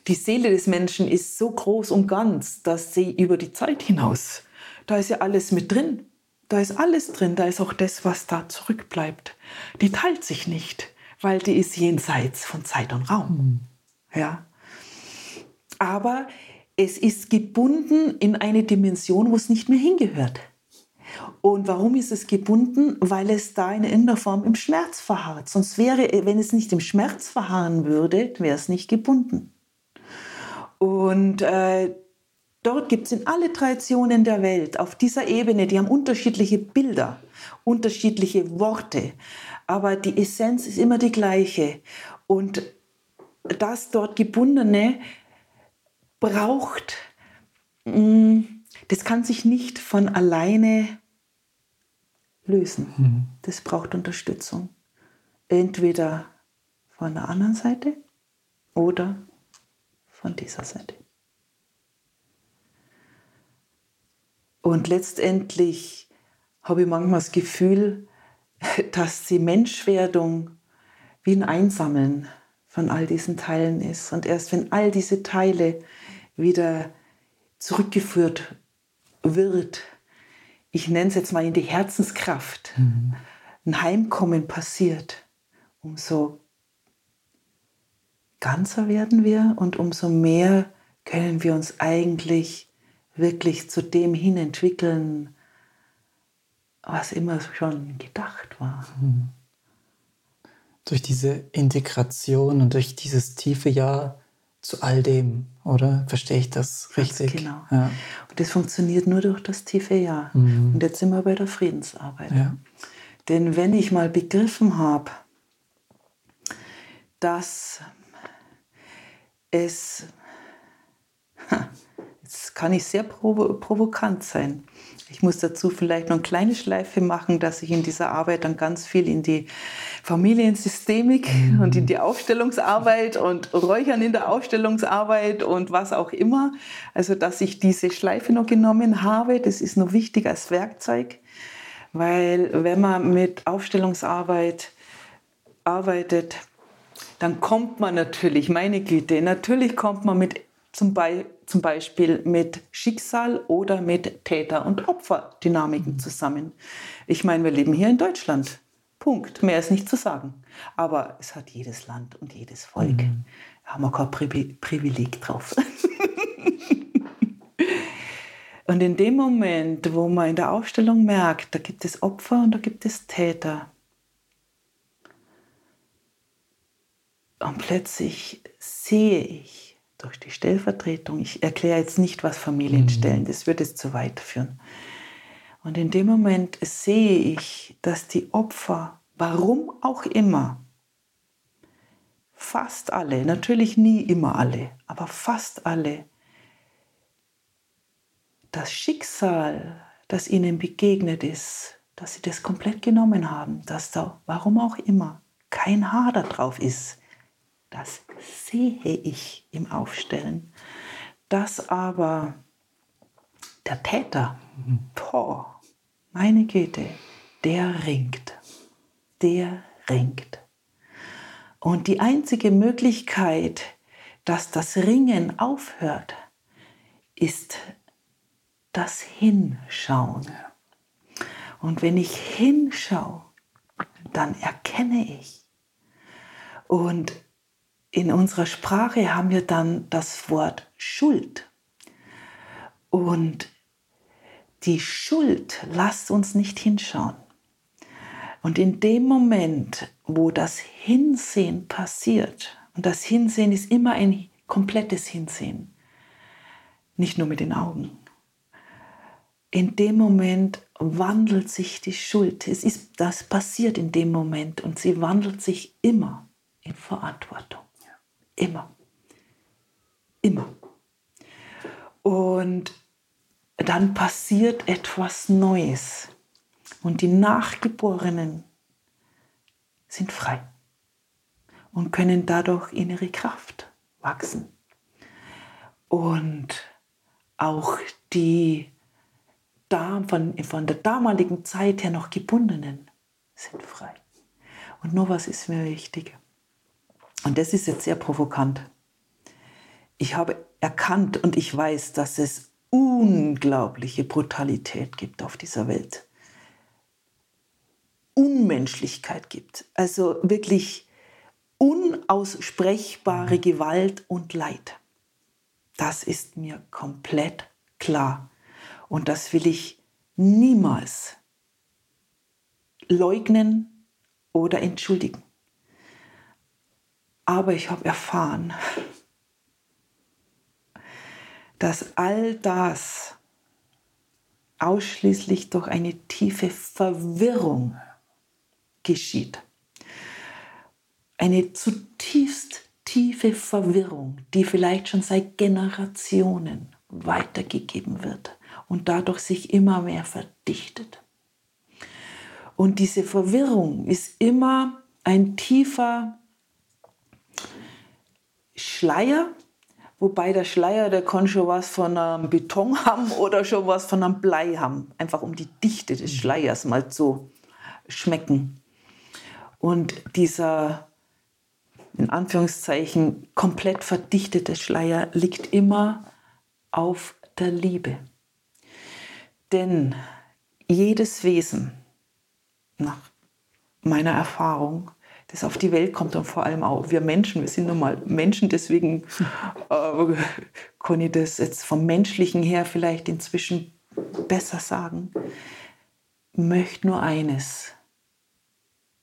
die Seele des Menschen ist so groß und ganz, dass sie über die Zeit hinaus, da ist ja alles mit drin. Da ist alles drin, da ist auch das, was da zurückbleibt. Die teilt sich nicht weil die ist jenseits von Zeit und Raum. Mhm. Ja. Aber es ist gebunden in eine Dimension, wo es nicht mehr hingehört. Und warum ist es gebunden? Weil es da in irgendeiner Form im Schmerz verharrt. Sonst wäre, wenn es nicht im Schmerz verharren würde, wäre es nicht gebunden. Und äh, dort gibt es in alle Traditionen der Welt, auf dieser Ebene, die haben unterschiedliche Bilder, unterschiedliche Worte, aber die Essenz ist immer die gleiche. Und das dort Gebundene braucht, mm, das kann sich nicht von alleine lösen. Mhm. Das braucht Unterstützung. Entweder von der anderen Seite oder von dieser Seite. Und letztendlich habe ich manchmal das Gefühl, dass die Menschwerdung wie ein Einsammeln von all diesen Teilen ist. Und erst wenn all diese Teile wieder zurückgeführt wird, ich nenne es jetzt mal in die Herzenskraft, mhm. ein Heimkommen passiert, umso ganzer werden wir und umso mehr können wir uns eigentlich wirklich zu dem hin entwickeln, was immer schon gedacht war. Mhm.
Durch diese Integration und durch dieses tiefe Ja zu all dem, oder? Verstehe ich das richtig?
Ganz genau. Ja. Und das funktioniert nur durch das tiefe Ja. Mhm. Und jetzt sind wir bei der Friedensarbeit. Ja. Denn wenn ich mal begriffen habe, dass es, jetzt kann ich sehr provokant sein, ich muss dazu vielleicht noch eine kleine Schleife machen, dass ich in dieser Arbeit dann ganz viel in die Familiensystemik mhm. und in die Aufstellungsarbeit und Räuchern in der Aufstellungsarbeit und was auch immer. Also, dass ich diese Schleife noch genommen habe, das ist noch wichtig als Werkzeug, weil wenn man mit Aufstellungsarbeit arbeitet, dann kommt man natürlich, meine Güte, natürlich kommt man mit zum, Be zum Beispiel mit Schicksal oder mit Täter- und Opferdynamiken mhm. zusammen. Ich meine, wir leben hier in Deutschland. Punkt. Mehr ist nicht zu sagen. Aber es hat jedes Land und jedes Volk. Mhm. Da haben wir kein Privileg drauf. und in dem Moment, wo man in der Aufstellung merkt, da gibt es Opfer und da gibt es Täter. Und plötzlich sehe ich, durch die Stellvertretung. Ich erkläre jetzt nicht, was Familien stellen, mhm. das würde es zu weit führen. Und in dem Moment sehe ich, dass die Opfer, warum auch immer, fast alle, natürlich nie immer alle, aber fast alle, das Schicksal, das ihnen begegnet ist, dass sie das komplett genommen haben, dass da, warum auch immer, kein Haar da drauf ist, das sehe ich im Aufstellen. Dass aber der Täter, boah, meine Güte, der ringt. Der ringt. Und die einzige Möglichkeit, dass das Ringen aufhört, ist das Hinschauen. Und wenn ich hinschaue, dann erkenne ich. Und in unserer Sprache haben wir dann das Wort Schuld. Und die Schuld lasst uns nicht hinschauen. Und in dem Moment, wo das Hinsehen passiert, und das Hinsehen ist immer ein komplettes Hinsehen, nicht nur mit den Augen, in dem Moment wandelt sich die Schuld. Es ist, das passiert in dem Moment und sie wandelt sich immer in Verantwortung. Immer. Immer. Und dann passiert etwas Neues. Und die Nachgeborenen sind frei und können dadurch in ihre Kraft wachsen. Und auch die von, der damaligen Zeit her noch gebundenen sind frei. Und nur was ist mir wichtig. Und das ist jetzt sehr provokant. Ich habe erkannt und ich weiß, dass es unglaubliche Brutalität gibt auf dieser Welt. Unmenschlichkeit gibt. Also wirklich unaussprechbare Gewalt und Leid. Das ist mir komplett klar. Und das will ich niemals leugnen oder entschuldigen. Aber ich habe erfahren, dass all das ausschließlich durch eine tiefe Verwirrung geschieht. Eine zutiefst tiefe Verwirrung, die vielleicht schon seit Generationen weitergegeben wird und dadurch sich immer mehr verdichtet. Und diese Verwirrung ist immer ein tiefer Schleier, wobei der Schleier, der kann schon was von einem Beton haben oder schon was von einem Blei haben, einfach um die Dichte des Schleiers mal zu schmecken. Und dieser, in Anführungszeichen, komplett verdichtete Schleier liegt immer auf der Liebe. Denn jedes Wesen, nach meiner Erfahrung, das auf die Welt kommt und vor allem auch wir Menschen, wir sind nun mal Menschen, deswegen äh, kann ich das jetzt vom Menschlichen her vielleicht inzwischen besser sagen, möchte nur eines.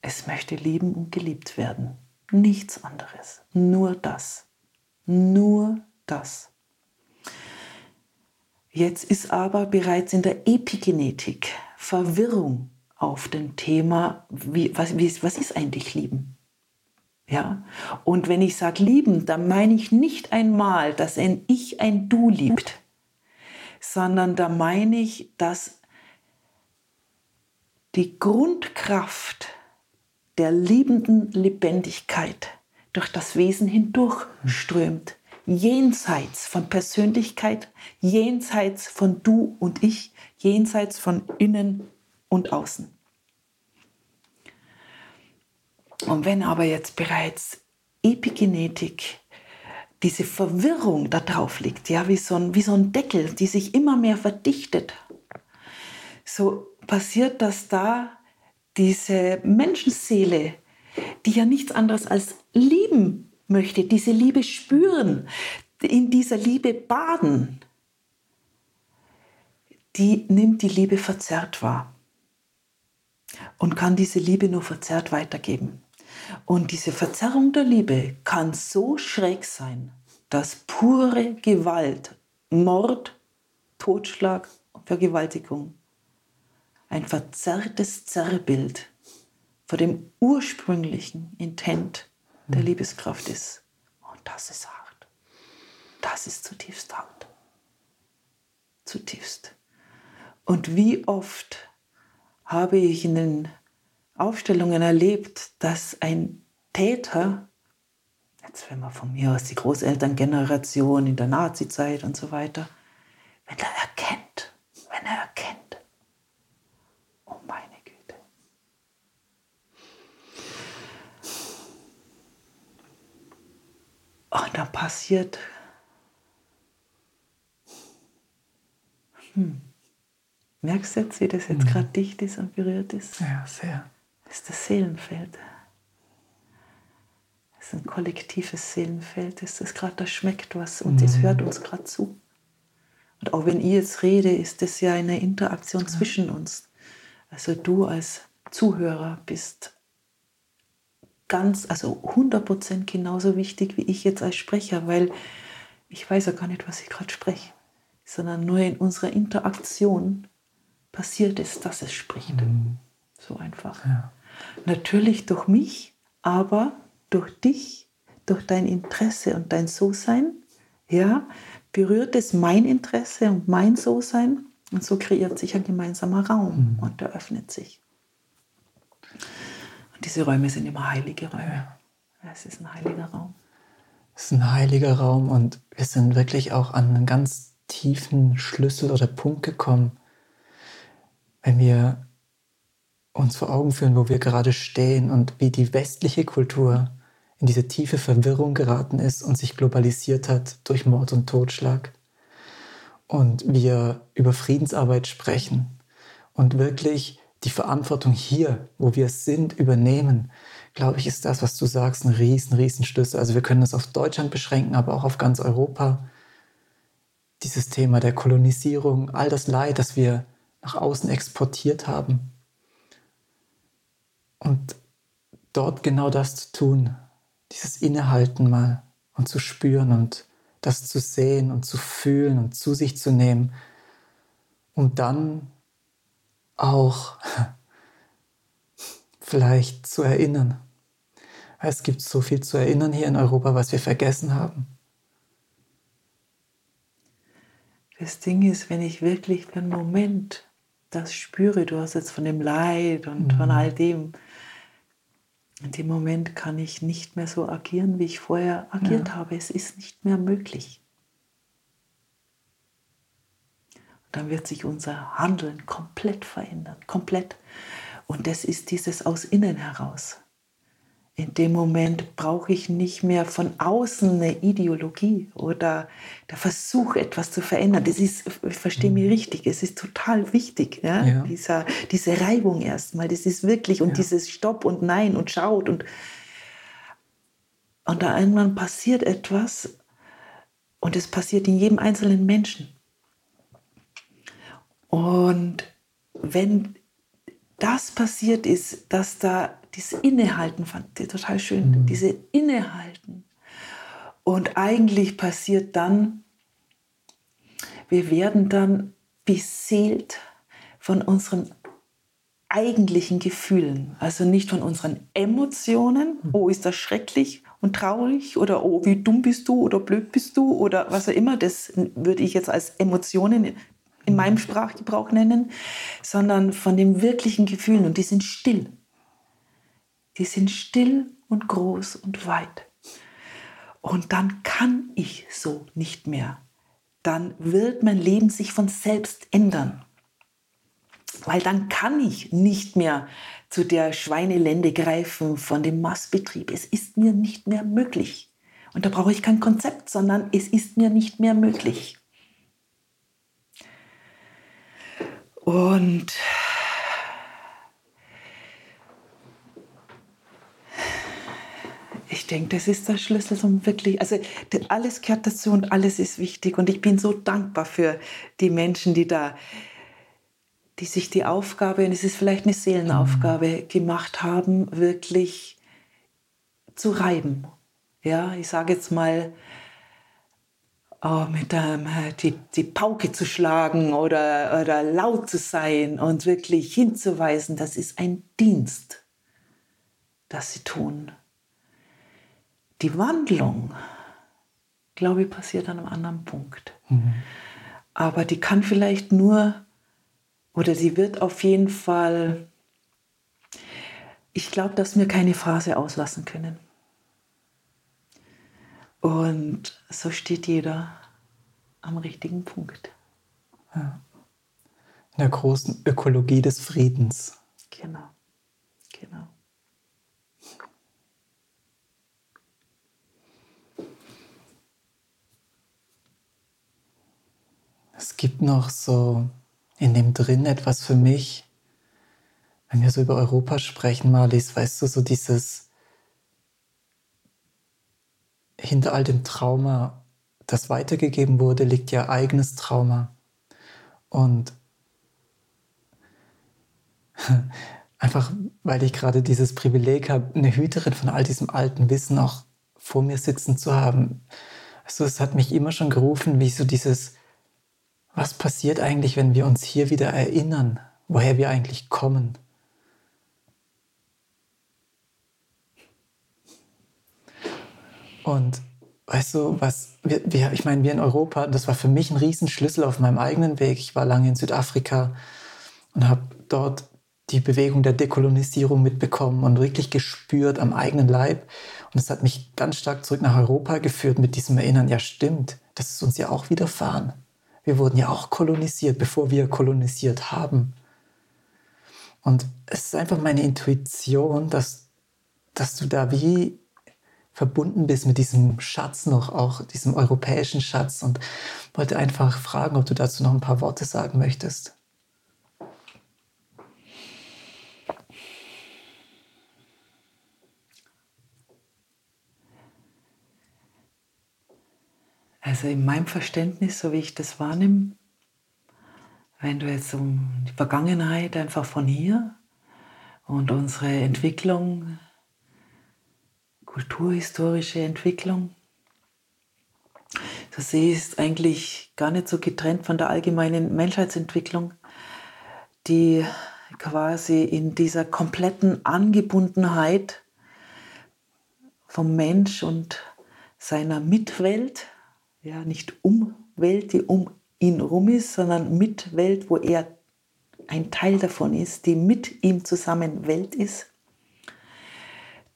Es möchte lieben und geliebt werden. Nichts anderes. Nur das. Nur das. Jetzt ist aber bereits in der Epigenetik Verwirrung auf dem Thema, wie, was, wie, was ist eigentlich Lieben? Ja? Und wenn ich sage lieben, dann meine ich nicht einmal, dass ein Ich ein Du liebt, sondern da meine ich, dass die Grundkraft der liebenden Lebendigkeit durch das Wesen hindurchströmt jenseits von Persönlichkeit, jenseits von du und ich, jenseits von innen und außen. Und wenn aber jetzt bereits Epigenetik diese Verwirrung da drauf liegt, ja, wie so, ein, wie so ein Deckel, die sich immer mehr verdichtet, so passiert das da diese Menschenseele, die ja nichts anderes als lieben möchte, diese Liebe spüren, in dieser Liebe baden, die nimmt die Liebe verzerrt wahr und kann diese Liebe nur verzerrt weitergeben. Und diese Verzerrung der Liebe kann so schräg sein, dass pure Gewalt, Mord, Totschlag und Vergewaltigung ein verzerrtes Zerrbild vor dem ursprünglichen Intent der hm. Liebeskraft ist. Und das ist hart. Das ist zutiefst hart. Zutiefst. Und wie oft habe ich in den Aufstellungen erlebt, dass ein Täter, jetzt wenn man von mir aus die Großelterngeneration in der Nazizeit und so weiter, wenn er erkennt, wenn er erkennt, oh meine Güte. Und dann passiert, hm. Merkst du jetzt, wie das jetzt mhm. gerade dicht ist und berührt ist?
Ja, sehr.
Das ist das Seelenfeld. Das ist ein kollektives Seelenfeld. Das ist gerade, da schmeckt was und mhm. hört uns gerade zu. Und auch wenn ich jetzt rede, ist das ja eine Interaktion zwischen uns. Also du als Zuhörer bist ganz, also 100% genauso wichtig wie ich jetzt als Sprecher, weil ich weiß ja gar nicht, was ich gerade spreche, sondern nur in unserer Interaktion passiert es, dass es spricht. Mhm. So einfach. Ja. Natürlich durch mich, aber durch dich, durch dein Interesse und dein So-Sein, ja, berührt es mein Interesse und mein So-Sein und so kreiert sich ein gemeinsamer Raum mhm. und der öffnet sich diese Räume sind immer heilige Räume. Es ist ein heiliger Raum.
Es ist ein heiliger Raum und wir sind wirklich auch an einen ganz tiefen Schlüssel oder Punkt gekommen, wenn wir uns vor Augen führen, wo wir gerade stehen und wie die westliche Kultur in diese tiefe Verwirrung geraten ist und sich globalisiert hat durch Mord und Totschlag. Und wir über Friedensarbeit sprechen und wirklich die Verantwortung hier, wo wir sind, übernehmen, glaube ich, ist das, was du sagst, ein riesen, riesen Schlüssel. Also wir können das auf Deutschland beschränken, aber auch auf ganz Europa. Dieses Thema der Kolonisierung, all das Leid, das wir nach außen exportiert haben. Und dort genau das zu tun, dieses Innehalten mal und zu spüren und das zu sehen und zu fühlen und zu sich zu nehmen, um dann auch vielleicht zu erinnern. Es gibt so viel zu erinnern hier in Europa, was wir vergessen haben.
Das Ding ist, wenn ich wirklich für einen Moment das spüre, du hast jetzt von dem Leid und mhm. von all dem, in dem Moment kann ich nicht mehr so agieren, wie ich vorher agiert ja. habe. Es ist nicht mehr möglich. dann wird sich unser Handeln komplett verändern, komplett. Und das ist dieses aus innen heraus. In dem Moment brauche ich nicht mehr von außen eine Ideologie oder der Versuch, etwas zu verändern. Das ist, ich verstehe mich mhm. richtig, es ist total wichtig, ja? ja. Dieser, diese Reibung erstmal, das ist wirklich, und ja. dieses Stopp und Nein und Schaut und, und da irgendwann passiert etwas und es passiert in jedem einzelnen Menschen. Und wenn das passiert ist, dass da dieses Innehalten, fand ich total schön, mhm. diese Innehalten. Und eigentlich passiert dann, wir werden dann beseelt von unseren eigentlichen Gefühlen, also nicht von unseren Emotionen, mhm. oh ist das schrecklich und traurig oder oh wie dumm bist du oder blöd bist du oder was auch immer, das würde ich jetzt als Emotionen in meinem Sprachgebrauch nennen, sondern von den wirklichen Gefühlen. Und die sind still. Die sind still und groß und weit. Und dann kann ich so nicht mehr. Dann wird mein Leben sich von selbst ändern. Weil dann kann ich nicht mehr zu der Schweinelende greifen von dem Massbetrieb. Es ist mir nicht mehr möglich. Und da brauche ich kein Konzept, sondern es ist mir nicht mehr möglich. Und ich denke, das ist der Schlüssel zum wirklich, also alles gehört dazu und alles ist wichtig. Und ich bin so dankbar für die Menschen, die da, die sich die Aufgabe, und es ist vielleicht eine Seelenaufgabe, gemacht haben, wirklich zu reiben. Ja, ich sage jetzt mal, oh, mit dem, die, die Pauke zu schlagen oder, oder laut zu sein und wirklich hinzuweisen, das ist ein Dienst, das sie tun. Die Wandlung, glaube ich, passiert an einem anderen Punkt. Mhm. Aber die kann vielleicht nur, oder sie wird auf jeden Fall, ich glaube, dass wir keine Phrase auslassen können. Und so steht jeder am richtigen Punkt.
Ja. In der großen Ökologie des Friedens.
Genau, genau.
Es gibt noch so in dem drin etwas für mich, wenn wir so über Europa sprechen, Marlies, weißt du, so dieses hinter all dem Trauma, das weitergegeben wurde, liegt ja eigenes Trauma. Und einfach, weil ich gerade dieses Privileg habe, eine Hüterin von all diesem alten Wissen auch vor mir sitzen zu haben. Also es hat mich immer schon gerufen, wie so dieses, was passiert eigentlich, wenn wir uns hier wieder erinnern, woher wir eigentlich kommen. Und weißt du, was, wir, wir, ich meine, wir in Europa, das war für mich ein Riesenschlüssel auf meinem eigenen Weg. Ich war lange in Südafrika und habe dort die Bewegung der Dekolonisierung mitbekommen und wirklich gespürt am eigenen Leib. Und es hat mich ganz stark zurück nach Europa geführt mit diesem Erinnern, ja stimmt, das ist uns ja auch widerfahren. Wir wurden ja auch kolonisiert, bevor wir kolonisiert haben. Und es ist einfach meine Intuition, dass, dass du da wie verbunden bist mit diesem Schatz noch, auch diesem europäischen Schatz und wollte einfach fragen, ob du dazu noch ein paar Worte sagen möchtest.
Also in meinem Verständnis, so wie ich das wahrnehme, wenn du jetzt um die Vergangenheit einfach von hier und unsere Entwicklung kulturhistorische Entwicklung. Das ist eigentlich gar nicht so getrennt von der allgemeinen Menschheitsentwicklung, die quasi in dieser kompletten Angebundenheit vom Mensch und seiner Mitwelt, ja, nicht Umwelt, die um ihn rum ist, sondern Mitwelt, wo er ein Teil davon ist, die mit ihm zusammen Welt ist,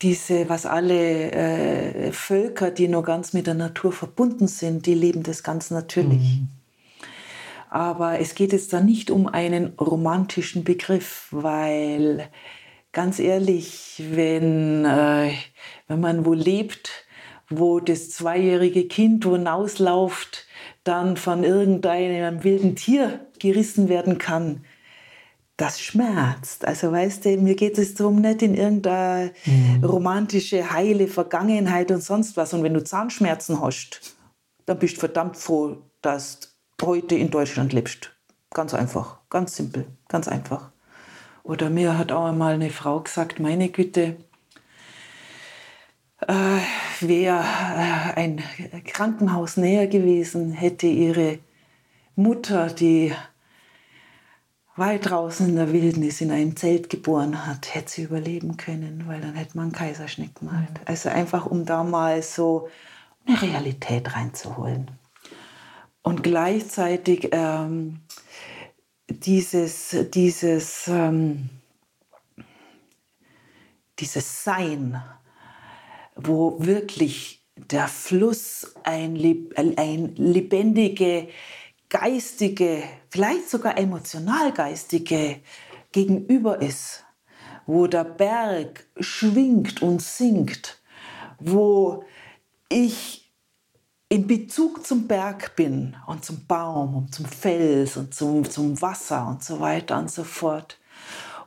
diese, was alle äh, Völker, die nur ganz mit der Natur verbunden sind, die leben das ganz natürlich. Mhm. Aber es geht jetzt da nicht um einen romantischen Begriff, weil ganz ehrlich, wenn, äh, wenn man wo lebt, wo das zweijährige Kind, wo hinauslauft, dann von irgendeinem wilden Tier gerissen werden kann, das schmerzt. Also weißt du, mir geht es darum, nicht in irgendeine mhm. romantische, heile Vergangenheit und sonst was. Und wenn du Zahnschmerzen hast, dann bist du verdammt froh, dass du heute in Deutschland lebst. Ganz einfach, ganz simpel, ganz einfach. Oder mir hat auch einmal eine Frau gesagt, meine Güte, äh, wäre äh, ein Krankenhaus näher gewesen, hätte ihre Mutter, die weit draußen in der Wildnis in einem Zelt geboren hat, hätte sie überleben können, weil dann hätte man einen Kaiserschnitt gemacht. Mhm. Also einfach, um da mal so eine Realität reinzuholen. Und gleichzeitig ähm, dieses, dieses, ähm, dieses Sein, wo wirklich der Fluss ein, ein lebendige, geistige, vielleicht sogar emotional geistige Gegenüber ist, wo der Berg schwingt und singt, wo ich in Bezug zum Berg bin und zum Baum und zum Fels und zum, zum Wasser und so weiter und so fort.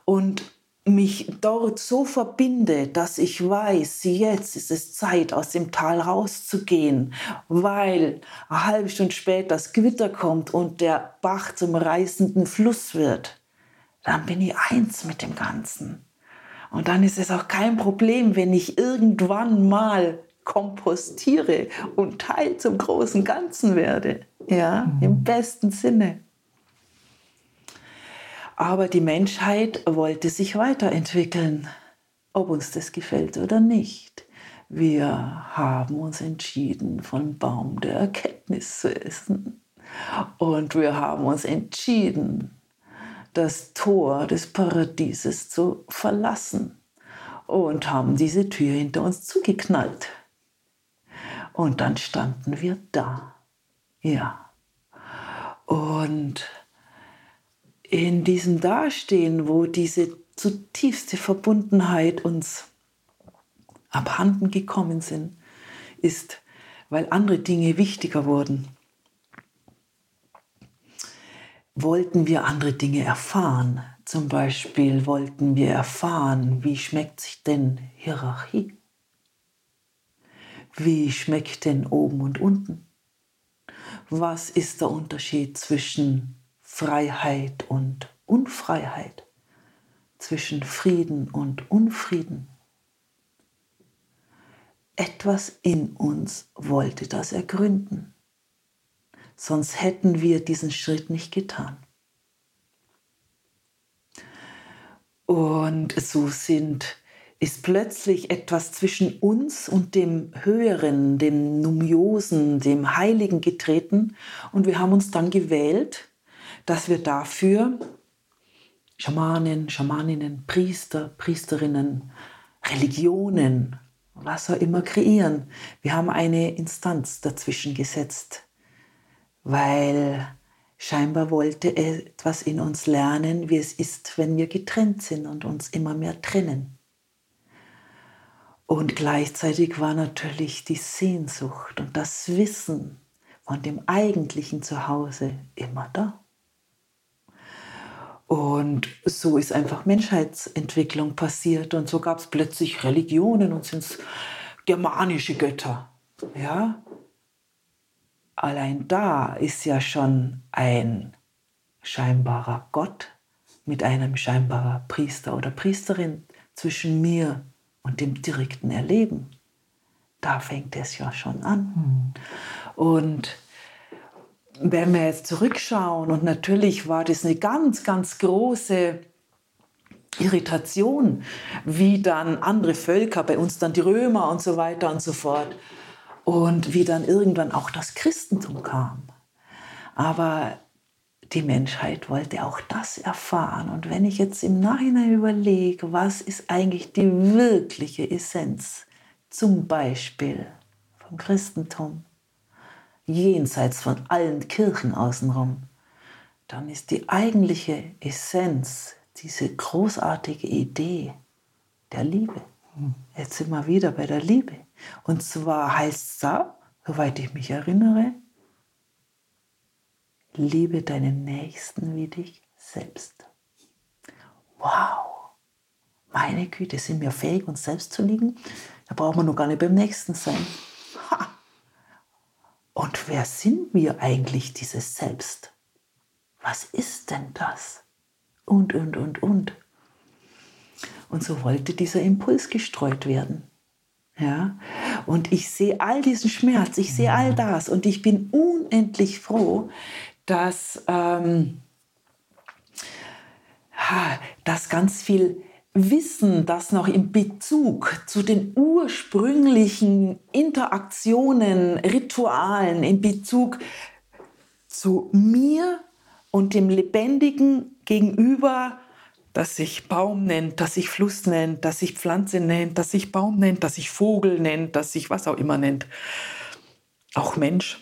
Und mich dort so verbinde, dass ich weiß, jetzt ist es Zeit, aus dem Tal rauszugehen, weil eine halbe Stunde später das Gewitter kommt und der Bach zum reißenden Fluss wird, dann bin ich eins mit dem Ganzen. Und dann ist es auch kein Problem, wenn ich irgendwann mal kompostiere und Teil zum großen Ganzen werde. Ja, mhm. im besten Sinne. Aber die Menschheit wollte sich weiterentwickeln, ob uns das gefällt oder nicht. Wir haben uns entschieden, von Baum der Erkenntnis zu essen. Und wir haben uns entschieden, das Tor des Paradieses zu verlassen und haben diese Tür hinter uns zugeknallt. Und dann standen wir da. Ja. Und in diesem Dastehen, wo diese zutiefste Verbundenheit uns abhanden gekommen sind, ist, weil andere Dinge wichtiger wurden. wollten wir andere Dinge erfahren. Zum Beispiel wollten wir erfahren, wie schmeckt sich denn Hierarchie? Wie schmeckt denn oben und unten? Was ist der Unterschied zwischen Freiheit und Unfreiheit? Zwischen Frieden und Unfrieden? Etwas in uns wollte das ergründen. Sonst hätten wir diesen Schritt nicht getan. Und so sind, ist plötzlich etwas zwischen uns und dem Höheren, dem Numiosen, dem Heiligen getreten. Und wir haben uns dann gewählt, dass wir dafür Schamanen, Schamaninnen, Priester, Priesterinnen, Religionen, was auch immer kreieren. Wir haben eine Instanz dazwischen gesetzt, weil Scheinbar wollte etwas in uns lernen, wie es ist, wenn wir getrennt sind und uns immer mehr trennen. Und gleichzeitig war natürlich die Sehnsucht und das Wissen von dem eigentlichen Zuhause immer da. Und so ist einfach Menschheitsentwicklung passiert und so gab es plötzlich Religionen und sind germanische Götter. Ja, allein da ist ja schon ein scheinbarer Gott mit einem scheinbarer Priester oder Priesterin zwischen mir und dem direkten Erleben. Da fängt es ja schon an. Mhm. Und wenn wir jetzt zurückschauen, und natürlich war das eine ganz, ganz große Irritation, wie dann andere Völker, bei uns dann die Römer und so weiter und so fort, und wie dann irgendwann auch das Christentum kam. Aber die Menschheit wollte auch das erfahren. Und wenn ich jetzt im Nachhinein überlege, was ist eigentlich die wirkliche Essenz, zum Beispiel vom Christentum, jenseits von allen Kirchen außenrum, dann ist die eigentliche Essenz, diese großartige Idee der Liebe. Jetzt sind wir wieder bei der Liebe. Und zwar heißt es da, soweit ich mich erinnere, liebe deinen Nächsten wie dich selbst. Wow! Meine Güte, sind wir fähig, uns selbst zu lieben? Da brauchen wir nur gar nicht beim Nächsten sein. Und wer sind wir eigentlich, dieses Selbst? Was ist denn das? Und, und, und, und. Und so wollte dieser Impuls gestreut werden. Ja? Und ich sehe all diesen Schmerz, ich sehe all das und ich bin unendlich froh, dass, ähm, dass ganz viel Wissen, das noch im Bezug zu den ursprünglichen Interaktionen, Ritualen, in Bezug zu mir und dem Lebendigen gegenüber das sich Baum nennt, das sich Fluss nennt, das sich Pflanze nennt, das sich Baum nennt, das sich Vogel nennt, das sich was auch immer nennt, auch Mensch,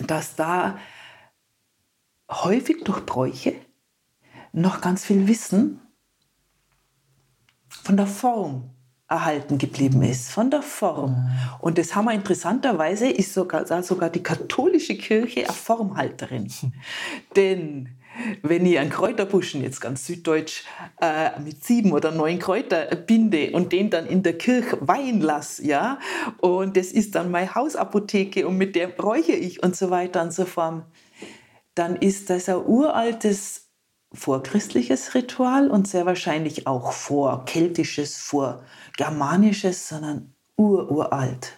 dass da häufig durch Bräuche noch ganz viel Wissen von der Form erhalten geblieben ist, von der Form. Und das haben wir interessanterweise, ist sogar, sogar die katholische Kirche eine Formhalterin. Denn wenn ich einen Kräuterbuschen, jetzt ganz süddeutsch, äh, mit sieben oder neun Kräuter binde und den dann in der Kirche weihen lasse, ja, und das ist dann meine Hausapotheke und mit der räuche ich und so weiter und so fort, dann ist das ein uraltes vorchristliches Ritual und sehr wahrscheinlich auch vorkeltisches, vorgermanisches, sondern ururalt.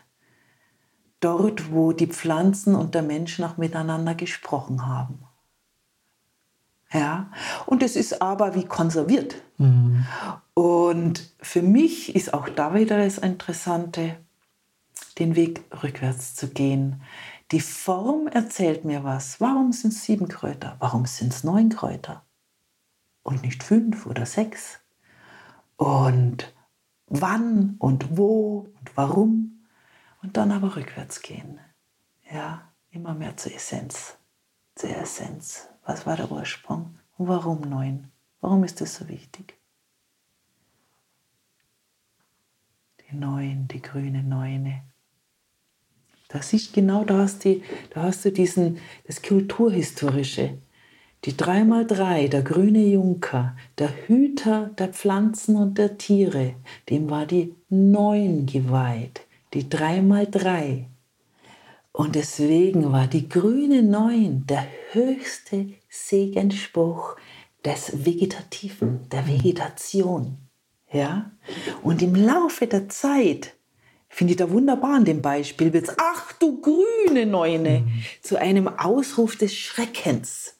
Dort, wo die Pflanzen und der Mensch noch miteinander gesprochen haben. Ja, und es ist aber wie konserviert. Mhm. Und für mich ist auch da wieder das Interessante, den Weg rückwärts zu gehen. Die Form erzählt mir was. Warum sind es sieben Kräuter? Warum sind es neun Kräuter? Und nicht fünf oder sechs? Und wann und wo und warum? Und dann aber rückwärts gehen. Ja, immer mehr zur Essenz. Zur Essenz. Was war der Ursprung? Und warum neun? Warum ist das so wichtig? Die neun, die grüne Neune. Das ist genau da hast, die, da hast du diesen, das Kulturhistorische. Die 3x3, der grüne Junker, der Hüter der Pflanzen und der Tiere, dem war die Neun geweiht, die 3x3. Und deswegen war die grüne Neun der höchste Segenspruch des Vegetativen, der Vegetation. Ja? Und im Laufe der Zeit, finde ich da wunderbar an dem Beispiel, wird es, ach du grüne Neune, mhm. zu einem Ausruf des Schreckens.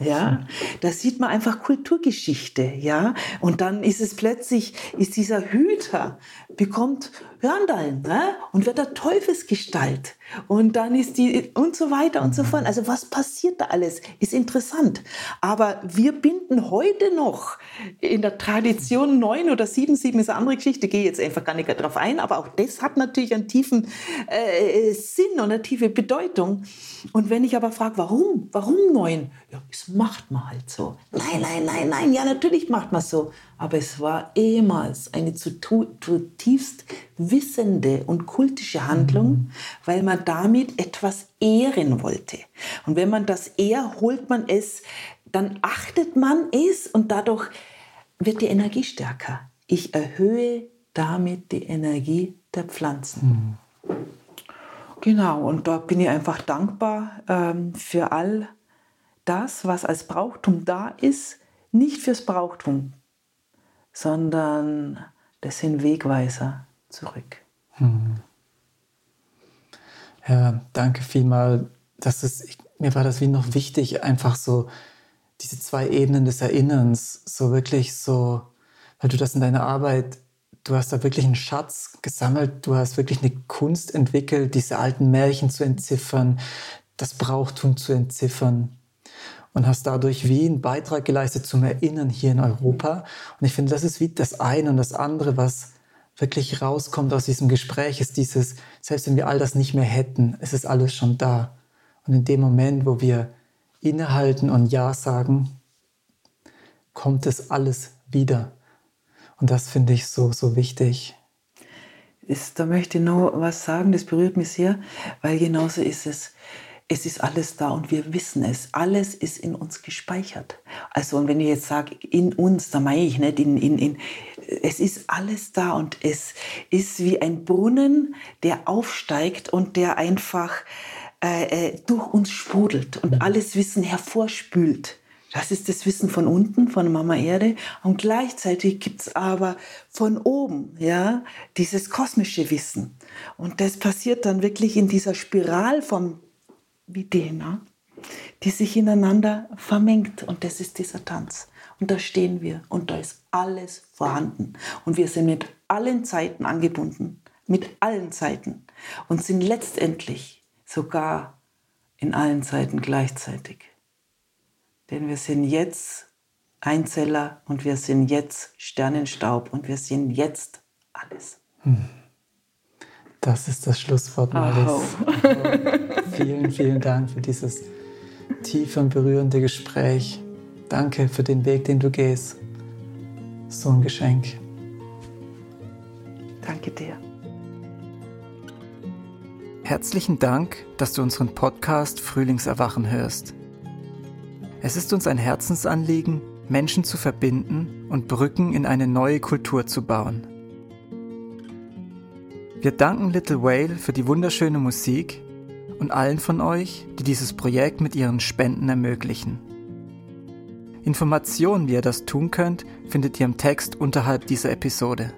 Ja, da sieht man einfach Kulturgeschichte, ja. Und dann ist es plötzlich, ist dieser Hüter, bekommt Hörndeln, ne? Und wird der Teufelsgestalt. Und dann ist die, und so weiter und so fort. Also was passiert da alles? Ist interessant. Aber wir binden heute noch in der Tradition neun oder sieben, sieben ist eine andere Geschichte, gehe jetzt einfach gar nicht drauf ein. Aber auch das hat natürlich einen tiefen äh, Sinn und eine tiefe Bedeutung. Und wenn ich aber frage, warum? Warum neun? Ja, es macht man halt so. Nein, nein, nein, nein, ja, natürlich macht man so. Aber es war ehemals eine zutiefst wissende und kultische Handlung, mhm. weil man damit etwas ehren wollte. Und wenn man das ehrt, holt man es, dann achtet man es und dadurch wird die Energie stärker. Ich erhöhe damit die Energie der Pflanzen. Mhm. Genau, und da bin ich einfach dankbar ähm, für all das, was als Brauchtum da ist, nicht fürs Brauchtum, sondern das sind Wegweiser zurück. Hm.
Ja, danke vielmal. Das ist, ich, mir war das wie noch wichtig, einfach so diese zwei Ebenen des Erinnerns, so wirklich so, weil du das in deiner Arbeit, du hast da wirklich einen Schatz gesammelt, du hast wirklich eine Kunst entwickelt, diese alten Märchen zu entziffern, das Brauchtum zu entziffern und hast dadurch wie einen Beitrag geleistet zum Erinnern hier in Europa. Und ich finde, das ist wie das eine und das andere, was wirklich rauskommt aus diesem Gespräch, ist dieses, selbst wenn wir all das nicht mehr hätten, es ist alles schon da. Und in dem Moment, wo wir innehalten und Ja sagen, kommt es alles wieder. Und das finde ich so, so wichtig.
Ist, da möchte ich noch was sagen, das berührt mich sehr, weil genauso ist es es ist alles da und wir wissen es. Alles ist in uns gespeichert. Also, und wenn ich jetzt sage, in uns, da meine ich nicht in, in, in, es ist alles da und es ist wie ein Brunnen, der aufsteigt und der einfach äh, äh durch uns sprudelt und alles Wissen hervorspült. Das ist das Wissen von unten, von Mama Erde. Und gleichzeitig gibt es aber von oben, ja, dieses kosmische Wissen. Und das passiert dann wirklich in dieser Spiral vom wie DNA, die sich ineinander vermengt. Und das ist dieser Tanz. Und da stehen wir und da ist alles vorhanden. Und wir sind mit allen Zeiten angebunden, mit allen Zeiten und sind letztendlich sogar in allen Zeiten gleichzeitig. Denn wir sind jetzt Einzeller und wir sind jetzt Sternenstaub und wir sind jetzt alles. Hm.
Das ist das Schlusswort, Malis. Oh. vielen, vielen Dank für dieses tiefe und berührende Gespräch. Danke für den Weg, den du gehst. So ein Geschenk.
Danke dir.
Herzlichen Dank, dass du unseren Podcast Frühlingserwachen hörst. Es ist uns ein Herzensanliegen, Menschen zu verbinden und Brücken in eine neue Kultur zu bauen. Wir danken Little Whale für die wunderschöne Musik und allen von euch, die dieses Projekt mit ihren Spenden ermöglichen. Informationen, wie ihr das tun könnt, findet ihr im Text unterhalb dieser Episode.